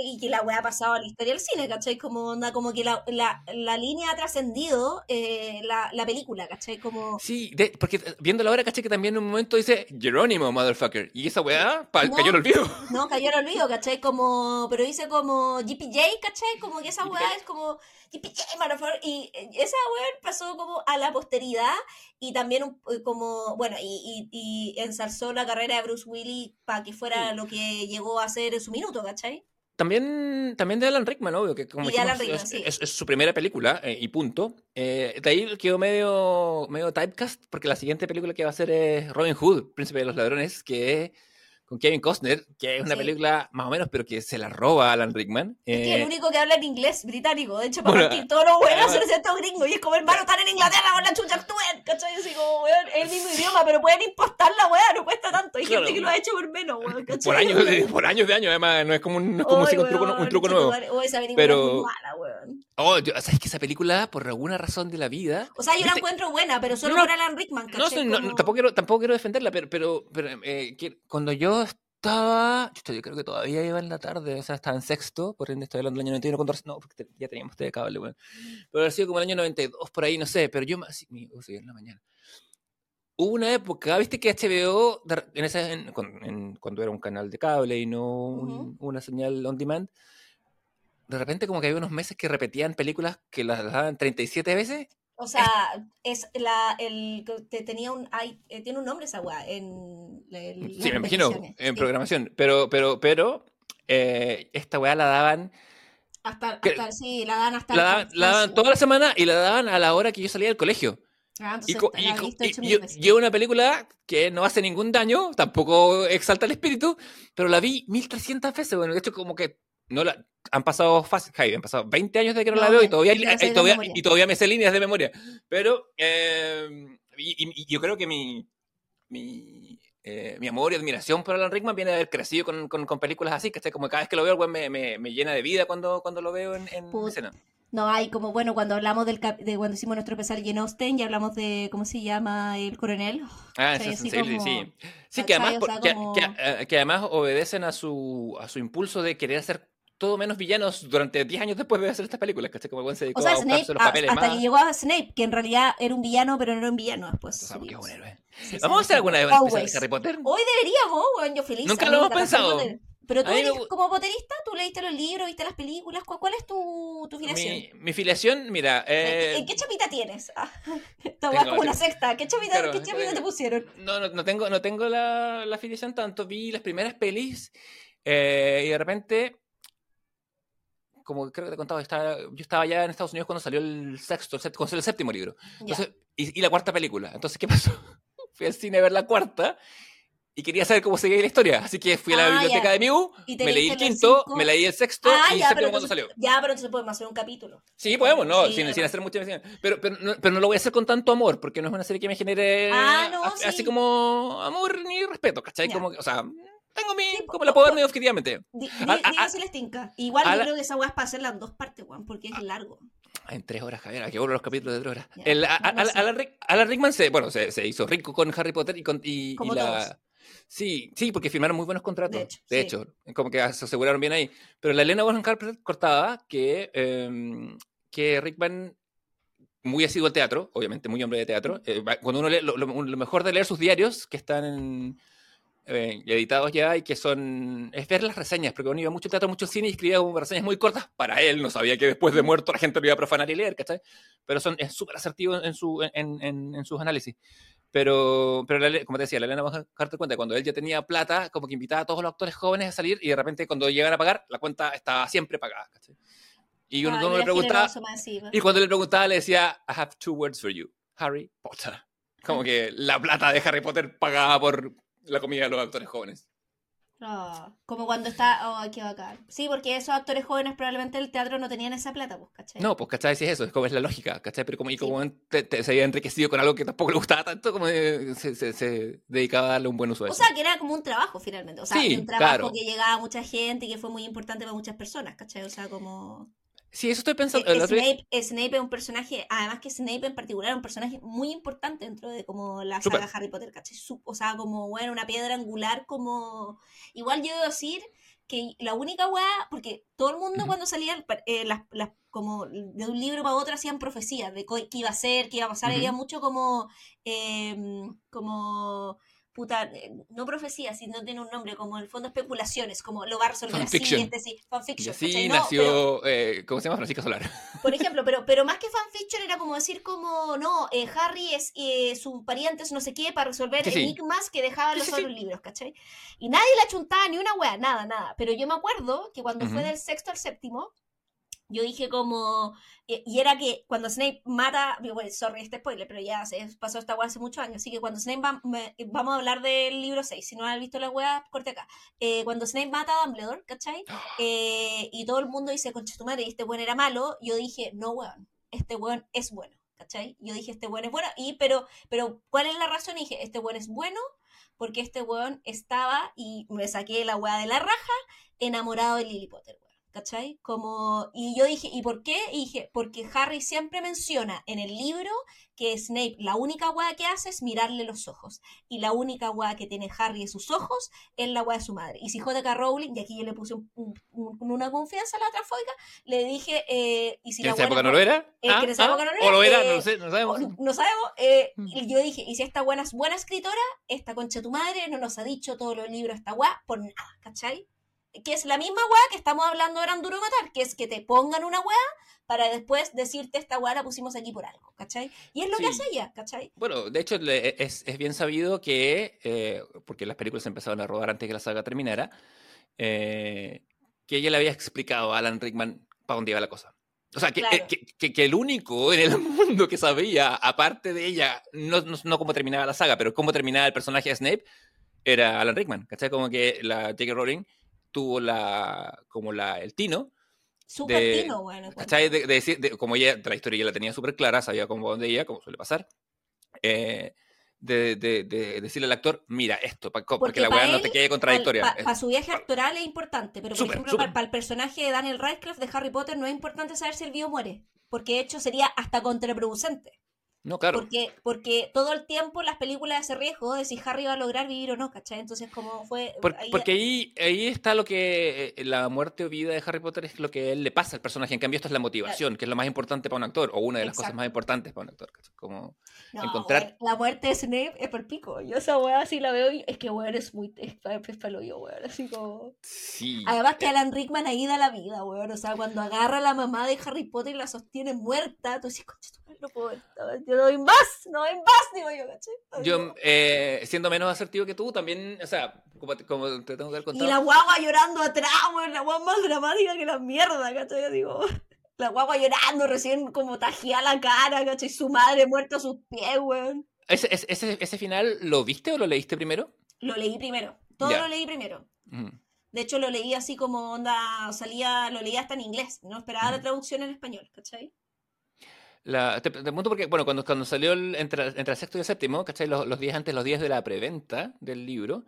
Y que la weá ha pasado a la historia del cine, ¿cachai? Como onda, como que la, la, la línea ha trascendido eh, la, la película, ¿cachai? Como... Sí, de, porque viendo la hora, ¿cachai? Que también en un momento dice Jerónimo, motherfucker. Y esa weá cayó en el olvido. No, cayó en el olvido, ¿cachai? Como, pero dice como GPJ, ¿cachai? Como que esa weá es como GPJ, motherfucker. Y esa weá pasó como a la posteridad y también eh, como, bueno, y, y, y ensalzó la carrera de Bruce Willis para que fuera lo que llegó a ser en su minuto, ¿cachai? También, también de Alan Rickman, obvio, que como dijimos, es, su primera película eh, y punto. Eh, de ahí quedó medio, medio typecast, porque la siguiente película que va a ser es Robin Hood, Príncipe de los Ladrones, que con Kevin Costner, que es una película más o menos, pero que se la roba Alan Rickman. Es que el eh, único que habla en inglés británico. De hecho, para bueno, partir todos los buenos son acento gringo. Y es como, hermano, están en Inglaterra con la chucha actúen. ¿Cachai? Así como, weón, es el mismo idioma, pero pueden impostar la weá, no cuesta tanto. Hay gente que lo ha hecho por menos, weón, ¿cachai? Por años, de, por años de años, además, no es como un, no es como un, truco, un truco nuevo. O esa película pero... es mala, weón. Oh, yo, ¿sabes que esa película, por alguna razón de la vida. O sea, yo la encuentro buena, pero solo por Alan Rickman, ¿cachai? No, no, tampoco, quiero, tampoco quiero defenderla, pero, pero, pero eh, que, cuando yo estaba, yo creo que todavía iba en la tarde, o sea, estaba en sexto, por ende estoy hablando del año 91, cuando, no, porque ya teníamos de cable, bueno. Pero ha sido como el año 92, por ahí, no sé, pero yo, sí, sí, en la mañana. Hubo una época, viste que HBO, en esa, en, cuando era un canal de cable y no una señal on demand, de repente como que había unos meses que repetían películas que las daban 37 veces o sea, es la, el, te tenía un, hay, eh, tiene un nombre esa weá en, Sí, me imagino, en programación, pero, pero, pero, eh, esta weá la daban... Hasta, hasta, sí, la daban hasta... La daban, la daban toda la semana y la daban a la hora que yo salía del colegio. Ah, y, y, y, una película que no hace ningún daño, tampoco exalta el espíritu, pero la vi 1300 veces. Bueno, de hecho, como que no la, han pasado fácil, han pasado 20 años de que no la veo y todavía, y, todavía, y todavía me sé líneas de memoria. Pero eh, y, yo creo que mi, mi, eh, mi, amor y admiración por Alan Rickman viene de haber crecido con, con, con películas así, que como cada vez que lo veo, me, me, me, llena de vida cuando, cuando lo veo en, en escena. No, hay como, bueno, cuando hablamos del de cuando hicimos nuestro especial Jane Austen, ya hablamos de, ¿cómo se llama? El coronel. Ah, sí, sí, sí. Sí, que además, que, eh, que, además obedecen a su, a su impulso de querer hacer todo menos villanos durante 10 años después de hacer estas películas, ¿cachai? Como el se dedicó o sea, a Snape, los papeles hasta que llegó a Snape, que en realidad era un villano, pero no era un villano después. qué bueno, eh. ¿Vamos a hacer alguna vez especial de Harry Potter? Hoy deberíamos, weón, yo feliz. Nunca lo hemos pensado. Pero tú, como potterista, tú leíste los libros, viste las películas. ¿Cuál, cuál es tu, tu filiación? Mi, mi filiación, mira. Eh, ¿En qué chapita tienes? Ah, como una sexta. ¿Qué chapita, ¿qué chapita te pusieron? No, no, no tengo, no tengo la, la filiación tanto. Vi las primeras pelis eh, y de repente como creo que te he contado, estaba, yo estaba ya en Estados Unidos cuando salió el sexto, el, séptimo, el séptimo libro. y, la cuarta película. Entonces, ¿qué pasó? Fui al cine a ver la cuarta y quería saber cómo seguía la historia. Así que fui a la ah, biblioteca de Miu, me leí el quinto, me leí el sexto ah, y el séptimo cuando salió. Ya, pero entonces podemos hacer un capítulo. Sí, podemos, no, sin, hacer mucha pero, pero, no, pero no lo voy a hacer con tanto amor, porque no es una serie que me genere ah, así, como amor ni respeto, ¿cachai? Como, o sea, tengo mi. como la puedo ver medio objetivamente. Diga si les tinca. Igual yo creo que esa weá es para hacerla en dos partes, weón, porque es largo. En tres horas, Javier, aquí vuelvo los capítulos de tres horas. El, Alan, Rickman se, bueno, se, se, hizo rico con Harry Potter y con y, la. Sí, sí, porque firmaron muy buenos contratos. De hecho, como que se aseguraron bien ahí. Pero la Elena Bonham Carter cortaba que, eh, que Rickman muy asiduo al teatro, obviamente muy hombre de teatro. Eh, cuando uno lee, lo, mejor de leer sus diarios, que están en, eh, editados ya y que son. Es ver las reseñas, porque uno iba mucho teatro, mucho cine y escribía como reseñas muy cortas para él. No sabía que después de muerto la gente lo iba a profanar y leer, ¿cachai? Pero son, es súper asertivo en, su, en, en, en, sus análisis. Pero, pero como te decía, la Elena Carter cuenta cuando él ya tenía plata, como que invitaba a todos los actores jóvenes a salir y de repente cuando llegan a pagar, la cuenta estaba siempre pagada, ¿cachai? Y uno, ah, le preguntaba, y cuando le preguntaba le decía, I have two words for you, Harry Potter. Como que la plata de Harry Potter pagada por, la comida de los actores jóvenes. Ah, como cuando está. Oh, qué bacán. Sí, porque esos actores jóvenes probablemente el teatro no tenían esa plata, pues, ¿cachai? No, pues, ¿cachai? Sí, es eso, es como es la lógica, ¿cachai? Pero como, y como se había enriquecido con algo que tampoco le gustaba tanto, como se, se, dedicaba a darle un buen uso a eso. O sea, que era como un trabajo finalmente. O sea, un trabajo que llegaba a mucha gente y que fue muy importante para muchas personas, ¿cachai? O sea, como. Sí, eso estoy pensando. Snape, Snape, es un personaje, además que Snape en particular es un personaje muy importante dentro de como la saga Harry Potter, ¿cachai? O sea, como, bueno, una piedra angular como... Igual yo debo decir que la única weá, porque todo el mundo cuando salía eh, las, las, como de un libro para otro hacían profecías de qué iba a ser, qué iba a pasar, había mucho como, em, como puta, eh, no profecía, sino tiene un nombre, como el fondo especulaciones, como lo va a resolver fanfiction. así, sí, fanfiction. Sí, nació, eh, ¿cómo se llama? Francisca Solar. Por ejemplo, pero, pero más que fanfiction era como decir como, no, eh, Harry es eh, su pariente, no sé qué, para resolver enigmas que dejaba los otros libros, ¿cachai? Y nadie le achuntaba ni una wea, nada, nada. Pero yo me acuerdo que cuando fue del sexto al séptimo, yo dije como, eh, y era que cuando Snape mata, bueno, sorry este spoiler, pero ya se pasó esta weá hace muchos años, así que cuando Snape va, eh, vamos a hablar del libro 6, si no has visto la weá, corte acá. Eh, cuando Snape mata a Dumbledore, ¿cachai? y todo el mundo dice, concha tu madre, este weón era malo, yo dije, no weón, este weón es bueno, ¿cachai? Yo dije, este weón es bueno, y pero, pero ¿cuál es la razón? Y dije, este weón es bueno porque este weón estaba, y me saqué la weá de la raja, enamorado de Lily Potter, ¿cachai? Como, y yo dije, ¿y por qué? Y dije, porque Harry siempre menciona en el libro que Snape la única weá que hace es mirarle los ojos. Y la única weá que tiene Harry en sus ojos es la weá de su madre. Y si J.K. Rowling, y aquí yo le puse una confianza a la trafóica, le dije, eh, y si la esa época no lo era? Eh, ¿Ah? esa época no lo era? ¿O lo era? no, sé, no sabemos. no sabemos. Eh, mm. y yo dije, y si esta buena es buena escritora, esta concha tu madre no nos ha dicho todos los libros esta weá por nada, ¿cachai? Que es la misma weá que estamos hablando ahora en Duro Matar, que es que te pongan una weá para después decirte esta weá la pusimos aquí por algo, ¿cachai? Y es lo que hace ella, ¿cachai? Bueno, de hecho es, bien sabido que, eh, porque las películas empezaron a rodar antes que la saga terminara, eh, que ella le había explicado a Alan Rickman para dónde iba la cosa. O sea, eh, que, que, el único en el mundo que sabía, aparte de ella, no, no, cómo terminaba la saga, pero cómo terminaba el personaje de Snape, era Alan Rickman, ¿cachai? Como que la J.K. Rowling tuvo la, como la, el tino. Súper tino, bueno. De, decir, como ella, la historia ya la tenía súper clara, sabía cómo dónde ella, como suele pasar. Eh, de, de, de, decirle al actor, mira esto, para que la weá no te quede contradictoria. Para su viaje actoral es importante, pero por ejemplo, para, el personaje de Daniel Radcliffe de Harry Potter no es importante saber si el vivo muere, porque de hecho sería hasta contraproducente. No, claro. Porque, porque todo el tiempo las películas ese riesgo de si Harry va a lograr vivir o no, ¿cachai? Entonces, como fue. porque ahí, ahí está lo que. Eh, la muerte o vida de Harry Potter es lo que él le pasa al personaje. En cambio, esto es la motivación, que es lo más importante para un actor, o una de las cosas más importantes para un actor. Como encontrar. la muerte de Snape es por pico. Yo esa weá así la veo y es que weón es muy. Es, es palo yo, weón. Así como. Sí. Además, que Alan Rickman ahí da la vida, weón. O sea, cuando agarra a la mamá de Harry Potter y la sostiene muerta, tú dices, concha, no puedo. Yo no doy más, no doy más, digo yo, ¿cachai? Yo, eh, siendo menos asertivo que tú, también, o sea, como, como te tengo que haber contado. Y la guagua llorando atrás, weón, la guagua más dramática que la mierda, ¿cachai? Yo digo, la guagua llorando, recién como tajía la cara, ¿cachai? Su madre muerta a sus pies, weón. ¿Ese, ese, ese final lo viste o lo leíste primero? Lo leí primero, todo lo leí primero. De hecho, lo leí así como onda, salía, lo leía hasta en inglés, no esperaba la traducción en español, ¿cachai? La, te, pregunto porque, bueno, cuando, cuando salió el, entre, entre, el sexto y el séptimo, ¿cachai? Los, los días antes, los días de la preventa del libro,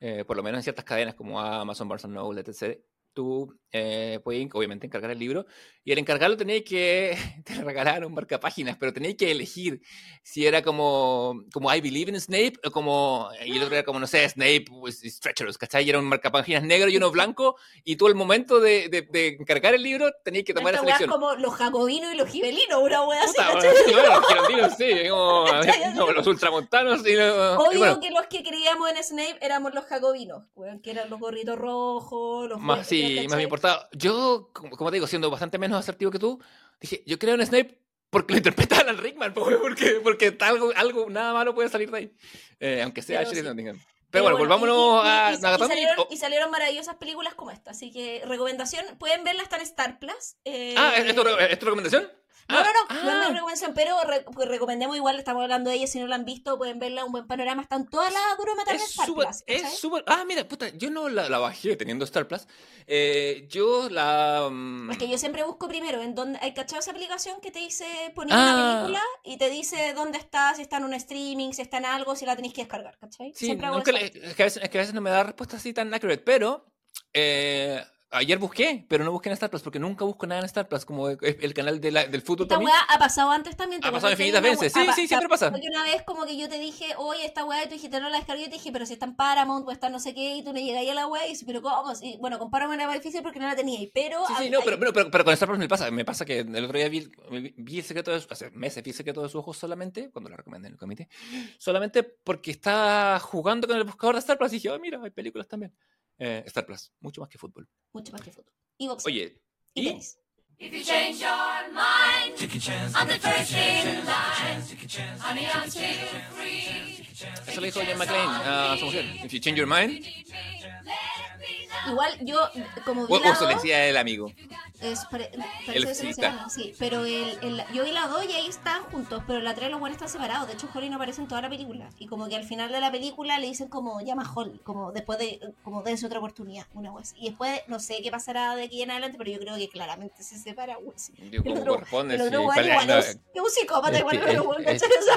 eh, por lo menos en ciertas cadenas como Amazon, Barnes Noble, etc., tú eh, puedes obviamente encargar el libro y al encargarlo tenías que, te regalaron un páginas, pero tenías que elegir si era como, como I Believe in Snape o como, y el otro era como, no sé, Snape is treacherous, ¿cachai? Y era un marcapáginas negro y uno blanco y tú al momento de, de, de encargar el libro tenías que tomar la selección. como los jacobinos y los gibelinos, una wea así, los girondinos, sí, como, los ultramontanos. Y Obvio que los que creíamos en Snape éramos los jacobinos, que eran los gorritos rojos, los... Más, sí, más me importaba. Yo, como, te digo, siendo bastante menos asertivo que tú, dije, yo creo en Snape porque lo interpreta Alan Rickman, porque, porque algo, algo, nada malo puede salir de ahí. Eh, aunque sea Ashley Pero, Pero bueno, volvámonos a y, salieron, maravillosas películas como esta, así que recomendación, pueden verla, está en Star Plus. Eh, ah, ¿es tu, recomendación? No, no, no, no es mi recomendación, pero pues, recomendemos igual, estamos hablando de ella, si no la han visto, pueden verla, un buen panorama, están todas las Duro es súper, Es súper, ah, mira, puta, yo no la, bajé teniendo Star Plus, eh, yo la... Mm, es que yo siempre busco primero, en donde, hay cachado esa aplicación que te dice poner una ah. película y te dice dónde está, si está en un streaming, si está en algo, si la tenéis que descargar, ¿cachai? Sí, siempre es, que a veces, es que a veces no me da respuesta así tan accurate, pero... Eh, Ayer busqué, pero no busqué en Star Plus porque nunca busco nada en Star Plus, como el canal de la, del fútbol. Esta weá ha pasado antes también. Ha pasado infinitas veces. Sí, sí, siempre pasa. Porque una vez como que yo te dije, oye, esta weá, y tú dijiste, no la descargué, y te dije, pero si está en Paramount o está no sé qué, y tú no llegas a la weá, y dices, pero ¿cómo? Y, bueno, con Paramount era más difícil porque no la tenía, pero... Sí, sí, no, pero, pero, pero, con Star Plus me pasa, me pasa que el otro día vi, vi el secreto de hace meses vi el secreto de sus ojos solamente, cuando lo recomendé en el comité, solamente porque está jugando con el buscador de Star Plus y dije, oh, mira, hay películas también. Eh, Star Plus, mucho más que fútbol. Mucho más que fútbol. Y boxeo. Oye, y, tenis. If you change your mind, I'm the first in line. Honey, I'm free. Eso le dijo John McClane a su mujer. If you change your mind. Igual yo, como vi. O, la o le decía el amigo. Es, el sí, pero el, el, yo vi la 2 y ahí están juntos, pero la 3 los buenos están separados. De hecho, Holly no aparece en toda la película. Y como que al final de la película le dicen como llama Holly, como después de, como dense otra oportunidad, una vez. Y después, no sé qué pasará de aquí en adelante, pero yo creo que claramente se separa, güey. ¿Cómo corresponde? Igual es, un psicópata igual,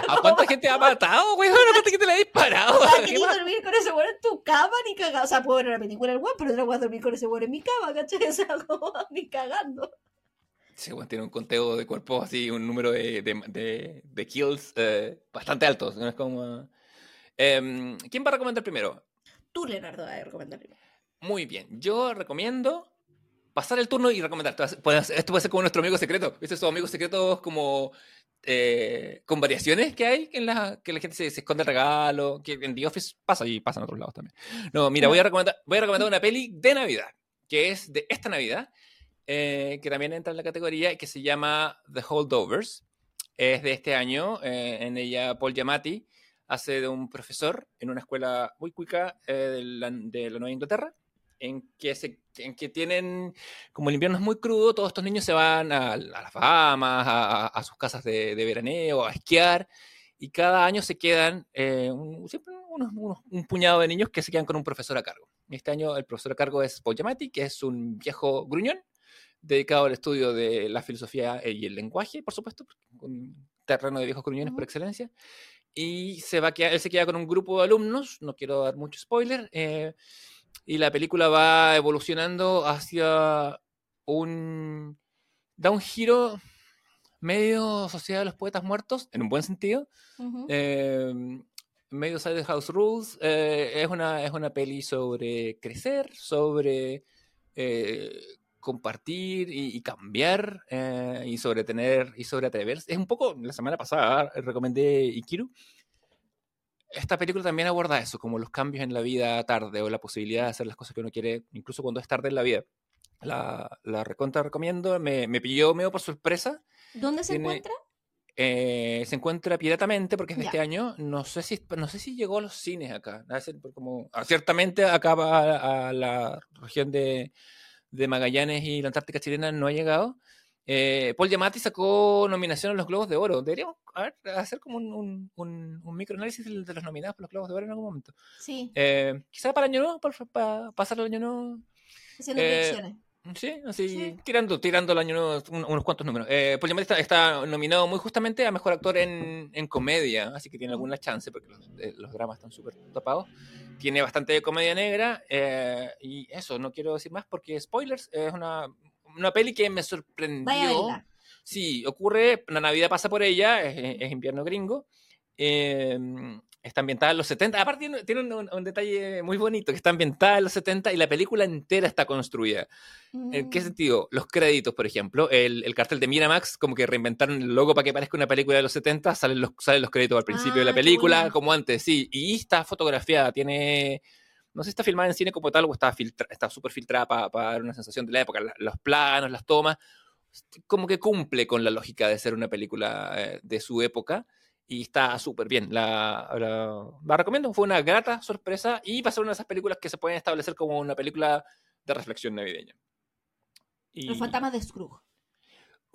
¿A cuánta gente ha matado, güey? ¿A cuánta gente le ha disparado? ¿A querías dormir con ese güey en tu cama ni cagado? O sea, puedo ver la película el güey, pero no voy a dormir con ese güey en mi cama, ¿cachai? O sea, como ni cagado. Sí, bueno, tiene un conteo de cuerpos así, un número de, de, de, kills eh, bastante alto. ¿no? Es como, eh, ¿Quién va a recomendar primero? Tú, Leonardo, vas a recomendar primero. Muy bien. Yo recomiendo pasar el turno y recomendar. Esto puede ser como nuestro amigo secreto. ¿Viste esos amigos secretos como eh, con variaciones que hay en la que la gente se, esconde el regalo? Que en The Office pasa y pasa en otros lados también. No, mira, voy a recomendar, voy a recomendar una peli de Navidad, que es de esta Navidad eh, que también entra en la categoría y que se llama The Holdovers. Es de este año. Eh, en ella Paul Giamatti hace de un profesor en una escuela muy cuica eh, de, la, Nueva Inglaterra, en que, se, en que tienen, como el invierno es muy crudo, todos estos niños se van a, las Bahamas, a, sus casas de, veraneo, a esquiar, y cada año se quedan un, siempre un puñado de niños que se quedan con un profesor a cargo. Este año el profesor a cargo es Paul Giamatti, que es un viejo gruñón, dedicado al estudio de la filosofía y el lenguaje, por supuesto, un terreno de viejos gruñones por excelencia. Y se va a quedar, él se queda con un grupo de alumnos, no quiero dar mucho spoiler, eh, y la película va evolucionando hacia un... da un giro medio Sociedad de los Poetas Muertos, en un buen sentido. Eh, medio Side House Rules. Eh, es, una, es una peli sobre crecer, sobre compartir y, cambiar eh, y sobre tener y sobre atreverse. Es un poco, la semana pasada recomendé Ikiru. Esta película también aborda eso, como los cambios en la vida tarde o la posibilidad de hacer las cosas que uno quiere, incluso cuando es tarde en la vida. La, la recontra recomiendo, me, me pilló medio por sorpresa. ¿Dónde se encuentra? Eh, se encuentra piratamente porque es de este año. No sé si no sé si llegó a los cines acá. Como, ah, ciertamente acá va a la región de, de Magallanes y la Antártica chilena no ha llegado. Eh, Paul Giamatti sacó nominación a los Globos de Oro. Deberíamos hacer como un, un, un, microanálisis de los nominados por los Globos de Oro en algún momento. Sí. Eh, quizá para el año nuevo, para, pasar el año nuevo. Haciendo eh, Sí, así, tirando, tirando el año nuevo unos cuantos números. Eh, Paul Giamatti está, nominado muy justamente a Mejor Actor en, en Comedia, así que tiene alguna chance porque los, eh, los dramas están súper tapados tiene bastante de comedia negra eh, y eso, no quiero decir más porque spoilers, es una, una peli que me sorprendió. Sí, ocurre, la Navidad pasa por ella, es, invierno gringo. Eh, está ambientada en los 70. Aparte, tiene, un, detalle muy bonito, que está ambientada en los 70 y la película entera está construida. ¿En qué mm. sentido? Los créditos, por ejemplo. El, el, cartel de Miramax, como que reinventaron el logo para que parezca una película de los 70, salen los, salen los créditos al principio de la ah, película, como antes, sí. Y está fotografiada, tiene... No sé si está filmada en cine como tal o está está súper filtrada para dar una sensación de la época. Los planos, las tomas, como que cumple con la lógica de ser una película eh, de su época y está súper bien. La, la, recomiendo, fue una grata sorpresa y va a ser una de esas películas que se pueden establecer como una película de reflexión navideña. Y... Los fantasmas de Scrooge.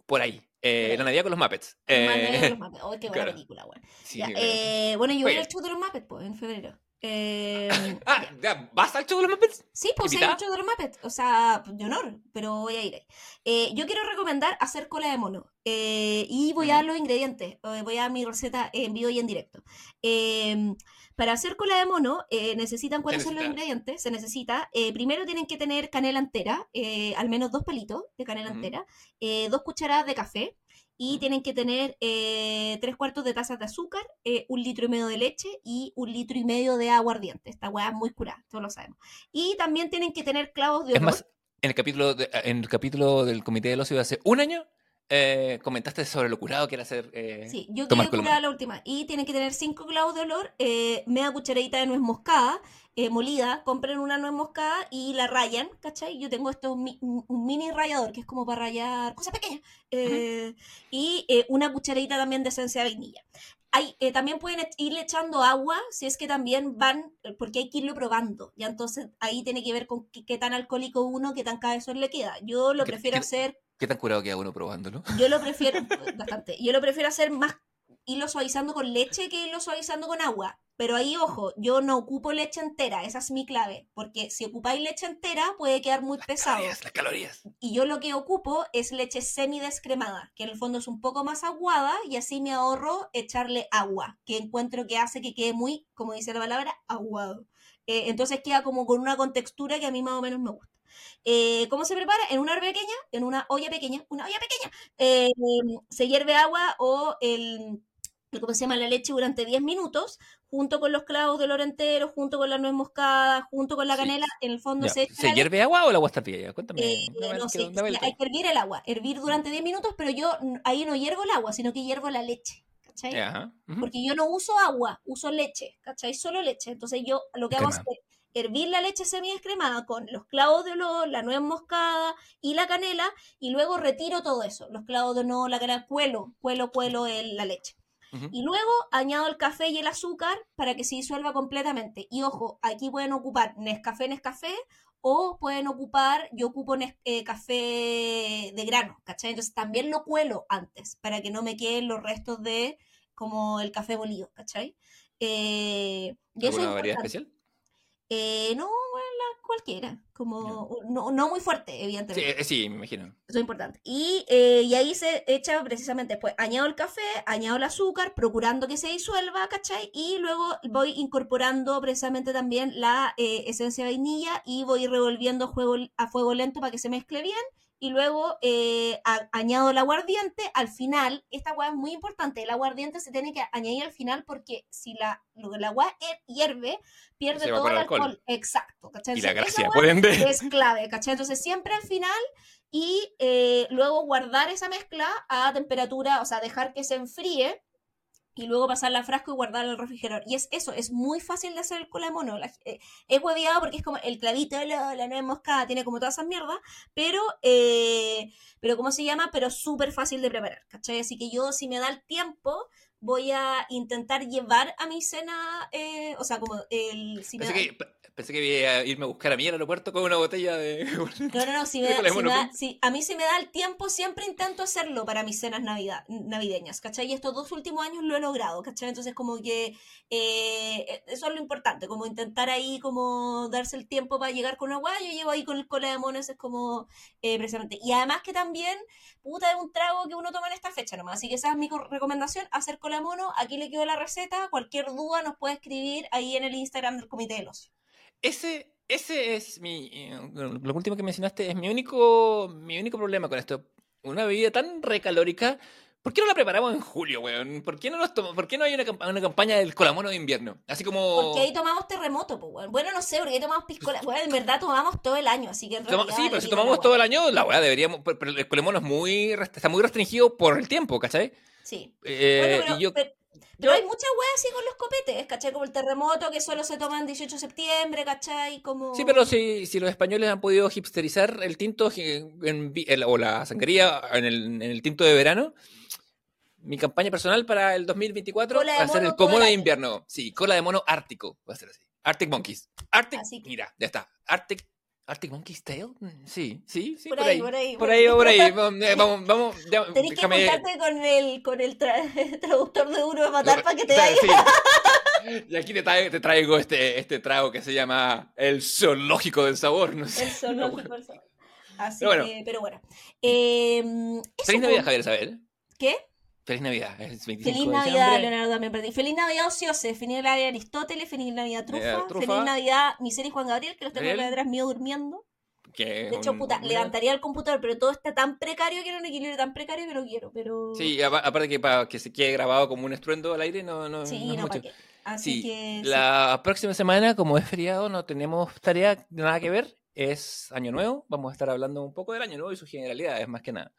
por ahí. Eh, la Navidad con los Muppets. La Navidad con los Muppets. Oh, qué buena película, bueno. Sí, eh, bueno, yo voy al show de los Muppets, pues, en febrero. Eh, ah, ¿vas al show de los Muppets? Sí, pues hay al show de los Muppets, o sea, de honor, pero voy a ir. Eh, yo quiero recomendar hacer cola de mono eh, y voy a dar los ingredientes, voy a dar mi receta en vivo y en directo. Em, para hacer cola de mono necesitan cuáles son los ingredientes. Se necesita, primero tienen que tener canela entera, al menos dos palitos de canela entera, dos cucharadas de café, y tienen que tener eh, tres cuartos de taza de azúcar, eh, un litro y medio de leche y un litro y medio de agua ardiente. Esta hueá es muy curada, todos lo sabemos. Y también tienen que tener clavos de olor. Es más, en el capítulo, en el capítulo del Comité del Ocio de hace un año, eh, comentaste sobre lo curado que era hacer. sí, yo quería curar la última. Y tienen que tener cinco clavos de olor, media cucharadita de nuez moscada, eh, molida, compren una nuez moscada y la rayan, ¿cachai? Yo tengo esto, un, mini rallador que es como para rayar cosas pequeñas. Eh, y eh, una cucharadita también de esencia de vainilla. Hay, también pueden irle echando agua si es que también van, porque hay que irlo probando. Ya entonces ahí tiene que ver con qué, tan alcohólico uno, qué tan cabezón le queda. Yo lo prefiero hacer. ¿Qué tan curado queda uno probándolo? Yo lo prefiero, bastante. Yo lo prefiero hacer más irlo suavizando con leche que irlo suavizando con agua. Pero ahí, ojo, yo no ocupo leche entera, esa es mi clave, porque si ocupáis leche entera puede quedar muy pesado. las calorías. Y yo lo que ocupo es leche semidescremada, que en el fondo es un poco más aguada y así me ahorro echarle agua, que encuentro que hace que quede muy, como dice la palabra, aguado. Eh, entonces queda como con una contextura que a mí más o menos me gusta. Eh, ¿Cómo se prepara? En una olla pequeña, en una olla pequeña, una olla pequeña, eh, se hierve agua o el ¿cómo se llama? La leche durante 10 minutos, junto con los clavos de oro entero, junto con la nuez moscada, junto con la canela, en el fondo se ¿Se hierve agua o el agua está fría? Cuéntame. Eh, no, sé, hay que hervir el agua, hervir durante 10 minutos, pero yo ahí no hiervo el agua, sino que hiervo la leche. ¿Cachai? Porque yo no uso agua, uso leche, ¿cachai? Solo leche. Entonces yo lo que hago es hervir la leche semidescremada con los clavos de olor, la nuez moscada y la canela, y luego retiro todo eso, los clavos de olor, la canela, cuelo, cuelo, cuelo el, la leche. Y luego añado el café y el azúcar para que se disuelva completamente. Y ojo, aquí pueden ocupar Nescafé, Nescafé o pueden ocupar, yo ocupo eh, café de grano, ¿cachai? Entonces también lo cuelo antes para que no me queden los restos de como el café molido, ¿cachai? Eh, ¿Alguna variedad especial? Eh, no, cualquiera, como no, no, muy fuerte, evidentemente. Sí, sí, me imagino. Eso es importante. Y, eh, y ahí se echa precisamente, pues añado el café, añado el azúcar, procurando que se disuelva, ¿cachai? Y luego voy incorporando precisamente también la eh, esencia de vainilla y voy revolviendo a, juego, a fuego lento para que se mezcle bien y luego eh, añado el aguardiente. Al final, esta agua es muy importante, el aguardiente se tiene que añadir al final porque si la, el agua hierve, pierde todo el alcohol. Exacto, ¿cachai? Y la gracia, pueden ver. Es clave, ¿cachai? Entonces siempre al final y eh, luego guardar esa mezcla a temperatura, o sea, dejar que se enfríe y luego pasarla al frasco y guardarla el refrigerador. Y es eso, es muy fácil de hacer el cola de mono. Eh, es hueviado porque es como el clavito la, la nuez moscada, tiene como todas esas mierdas, pero, eh, pero ¿cómo se llama? Pero súper fácil de preparar, ¿cachai? Así que yo, si me da el tiempo, voy a intentar llevar a mi cena, eh, o sea, como el... Si Pensé que iba a irme a buscar a mí al aeropuerto con una botella de. No, no, no. Si me da, si a mí si me da el tiempo, siempre intento hacerlo para mis cenas navidad, navideñas, ¿cachai? Y estos dos últimos años lo he logrado, ¿cachai? Entonces, como que eh, eso es lo importante, como intentar ahí, como darse el tiempo para llegar con una guay. Yo llevo ahí con el cola de monos, es como eh, precisamente. Y además que también, puta, es un trago que uno toma en esta fecha nomás. Así que esa es mi recomendación: hacer cola mono. Aquí le quedó la receta. Cualquier duda nos puede escribir ahí en el Instagram del Comité de los ese, ese es mi. Eh, lo último que mencionaste es mi único, mi único problema con esto. Una bebida tan recalórica. ¿Por qué no la preparamos en julio, weón? ¿Por qué no, nos ¿Por qué no hay una, una campaña del colamono de invierno? Así como... Porque ahí tomamos terremoto, pues, weón. Bueno, no sé, porque ahí tomamos piscola. Bueno, en verdad tomamos todo el año, así que... En sí, pero si tomamos todo el año, la weá deberíamos... Pero el colamono es muy, está muy restringido por el tiempo, ¿cachai? Sí. Eh, y yo... Pero hay muchas weas así con los copetes, ¿cachai? Como el terremoto que solo se toma en 18 de septiembre, ¿cachai? Como... Sí, pero si, si los españoles han podido hipsterizar el tinto o la sangría en el, en el tinto de verano, mi campaña personal para el 2024 va a ser el comodo de invierno. Sí, cola de mono ártico, va a ser así. Arctic Monkeys. Arctic, mira, ya está. Arctic Arctic Monkey's Tale, mm, sí, sí, sí, por, ahí, por ahí, por ahí, por ahí, vamos, vamos, Tenés que juntarte con el, con el traductor de Duro de Matar para que te vaya. Y aquí te traigo, te traigo, este, este trago que se llama el zoológico del sabor, no sé. El zoológico del sabor. Así pero bueno. Que, pero bueno. Eh, Feliz Navidad, Javier Isabel. ¿Qué? Feliz Navidad, es 25 Feliz Navidad, Leonardo, me perdí. Feliz Navidad, Ociose. Feliz Navidad, Aristóteles. Feliz Navidad, Trufa. Feliz Navidad, Miseria Juan Gabriel, que los tengo detrás mío durmiendo. de hecho, puta, levantaría el computador, pero todo está tan precario que era un equilibrio tan precario que lo quiero, pero... Sí, aparte que para que se quede grabado como un estruendo al aire, no, no, sí, no, mucho. Así que... La próxima semana, como es feriado, no tenemos tarea nada que ver, es Año Nuevo, vamos a estar hablando un poco del Año Nuevo y sus generalidades, más que nada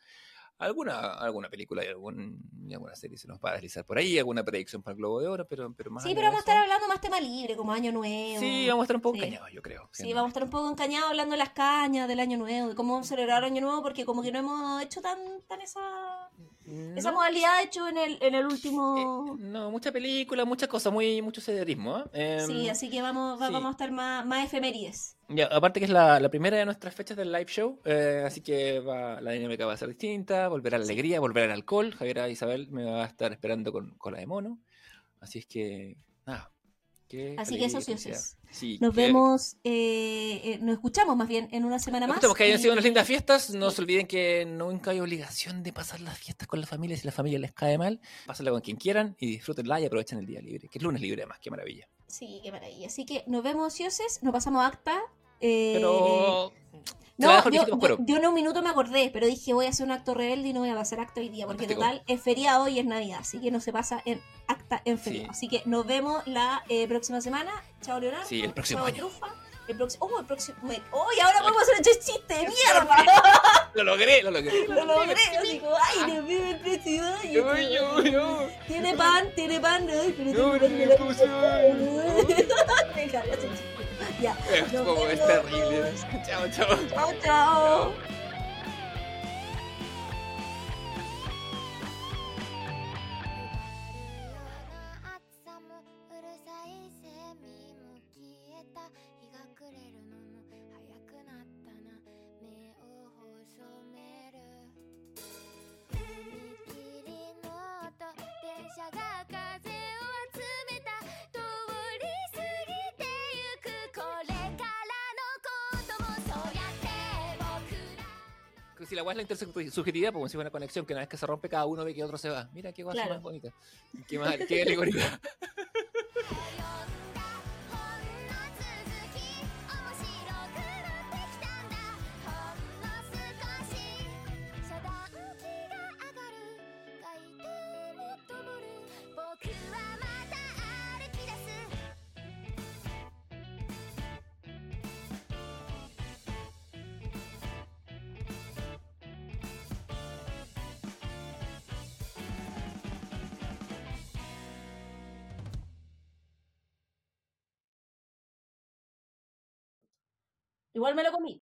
alguna, alguna película y, algún, alguna serie se nos va a deslizar por ahí, alguna predicción para el Globo de Oro, pero, pero más. Sí, pero vamos a estar hablando más tema libre, como Año Nuevo. Sí, vamos a estar un poco encañados, yo creo. Sí, vamos a estar un poco encañados hablando de las cañas del Año Nuevo, de cómo celebrar Año Nuevo, porque como que no hemos hecho tan, tan esa. Esa modalidad hecho en el, en el último. Eh, no, mucha película, muchas cosas, muy, mucho sederismo. ¿eh? sí, em, así que vamos, vamos a estar más, más efemérides. Ya, aparte que es la, la, primera de nuestras fechas del live show, eh, así que va, la dinámica va a ser distinta, volver a la alegría, volver al alcohol. Javier Isabel me va a estar esperando con cola de mono. Así es que, nada, Así que eso sí, nos vemos, eh, eh, nos escuchamos más bien en una semana más. Esperamos que hayan sido unas lindas fiestas. No se olviden que nunca hay obligación de pasar las fiestas con la familia si la familia les cae mal. Pásenla con quien quieran y disfrútenla y aprovechen el día libre, que es lunes libre además, qué maravilla. Sí, qué maravilla. Así que nos vemos, Cioses, nos pasamos acta. Eh, Pero no, yo, yo, en un minuto me acordé, pero dije voy a hacer un acto rebelde y no voy a pasar acto hoy día, porque total es feriado y es Navidad, así que no se pasa en acta en feriado. Así que nos vemos la eh, próxima semana. Chao, Leonardo. Sí, el próximo Chao, Trufa. El próximo. Oh, el próximo. ¡Oh, y ahora vamos a hacer un chiste de mierda! lo logré, lo logré. Lo logré. Digo, ay, Dios mío, el. Yo, yo, yo. Tiene pan, tiene pan. Ay, pero no, tiene pan. Deja, ya. Es como es terrible. Chao, chao. Chao, chao. Si la weá es la intersubjetividad, pues como si fuera una conexión, que una vez que se rompe, cada uno ve que otro se va. Mira qué cosa más bonita. Qué, más, qué alegórica. Igual me lo comí.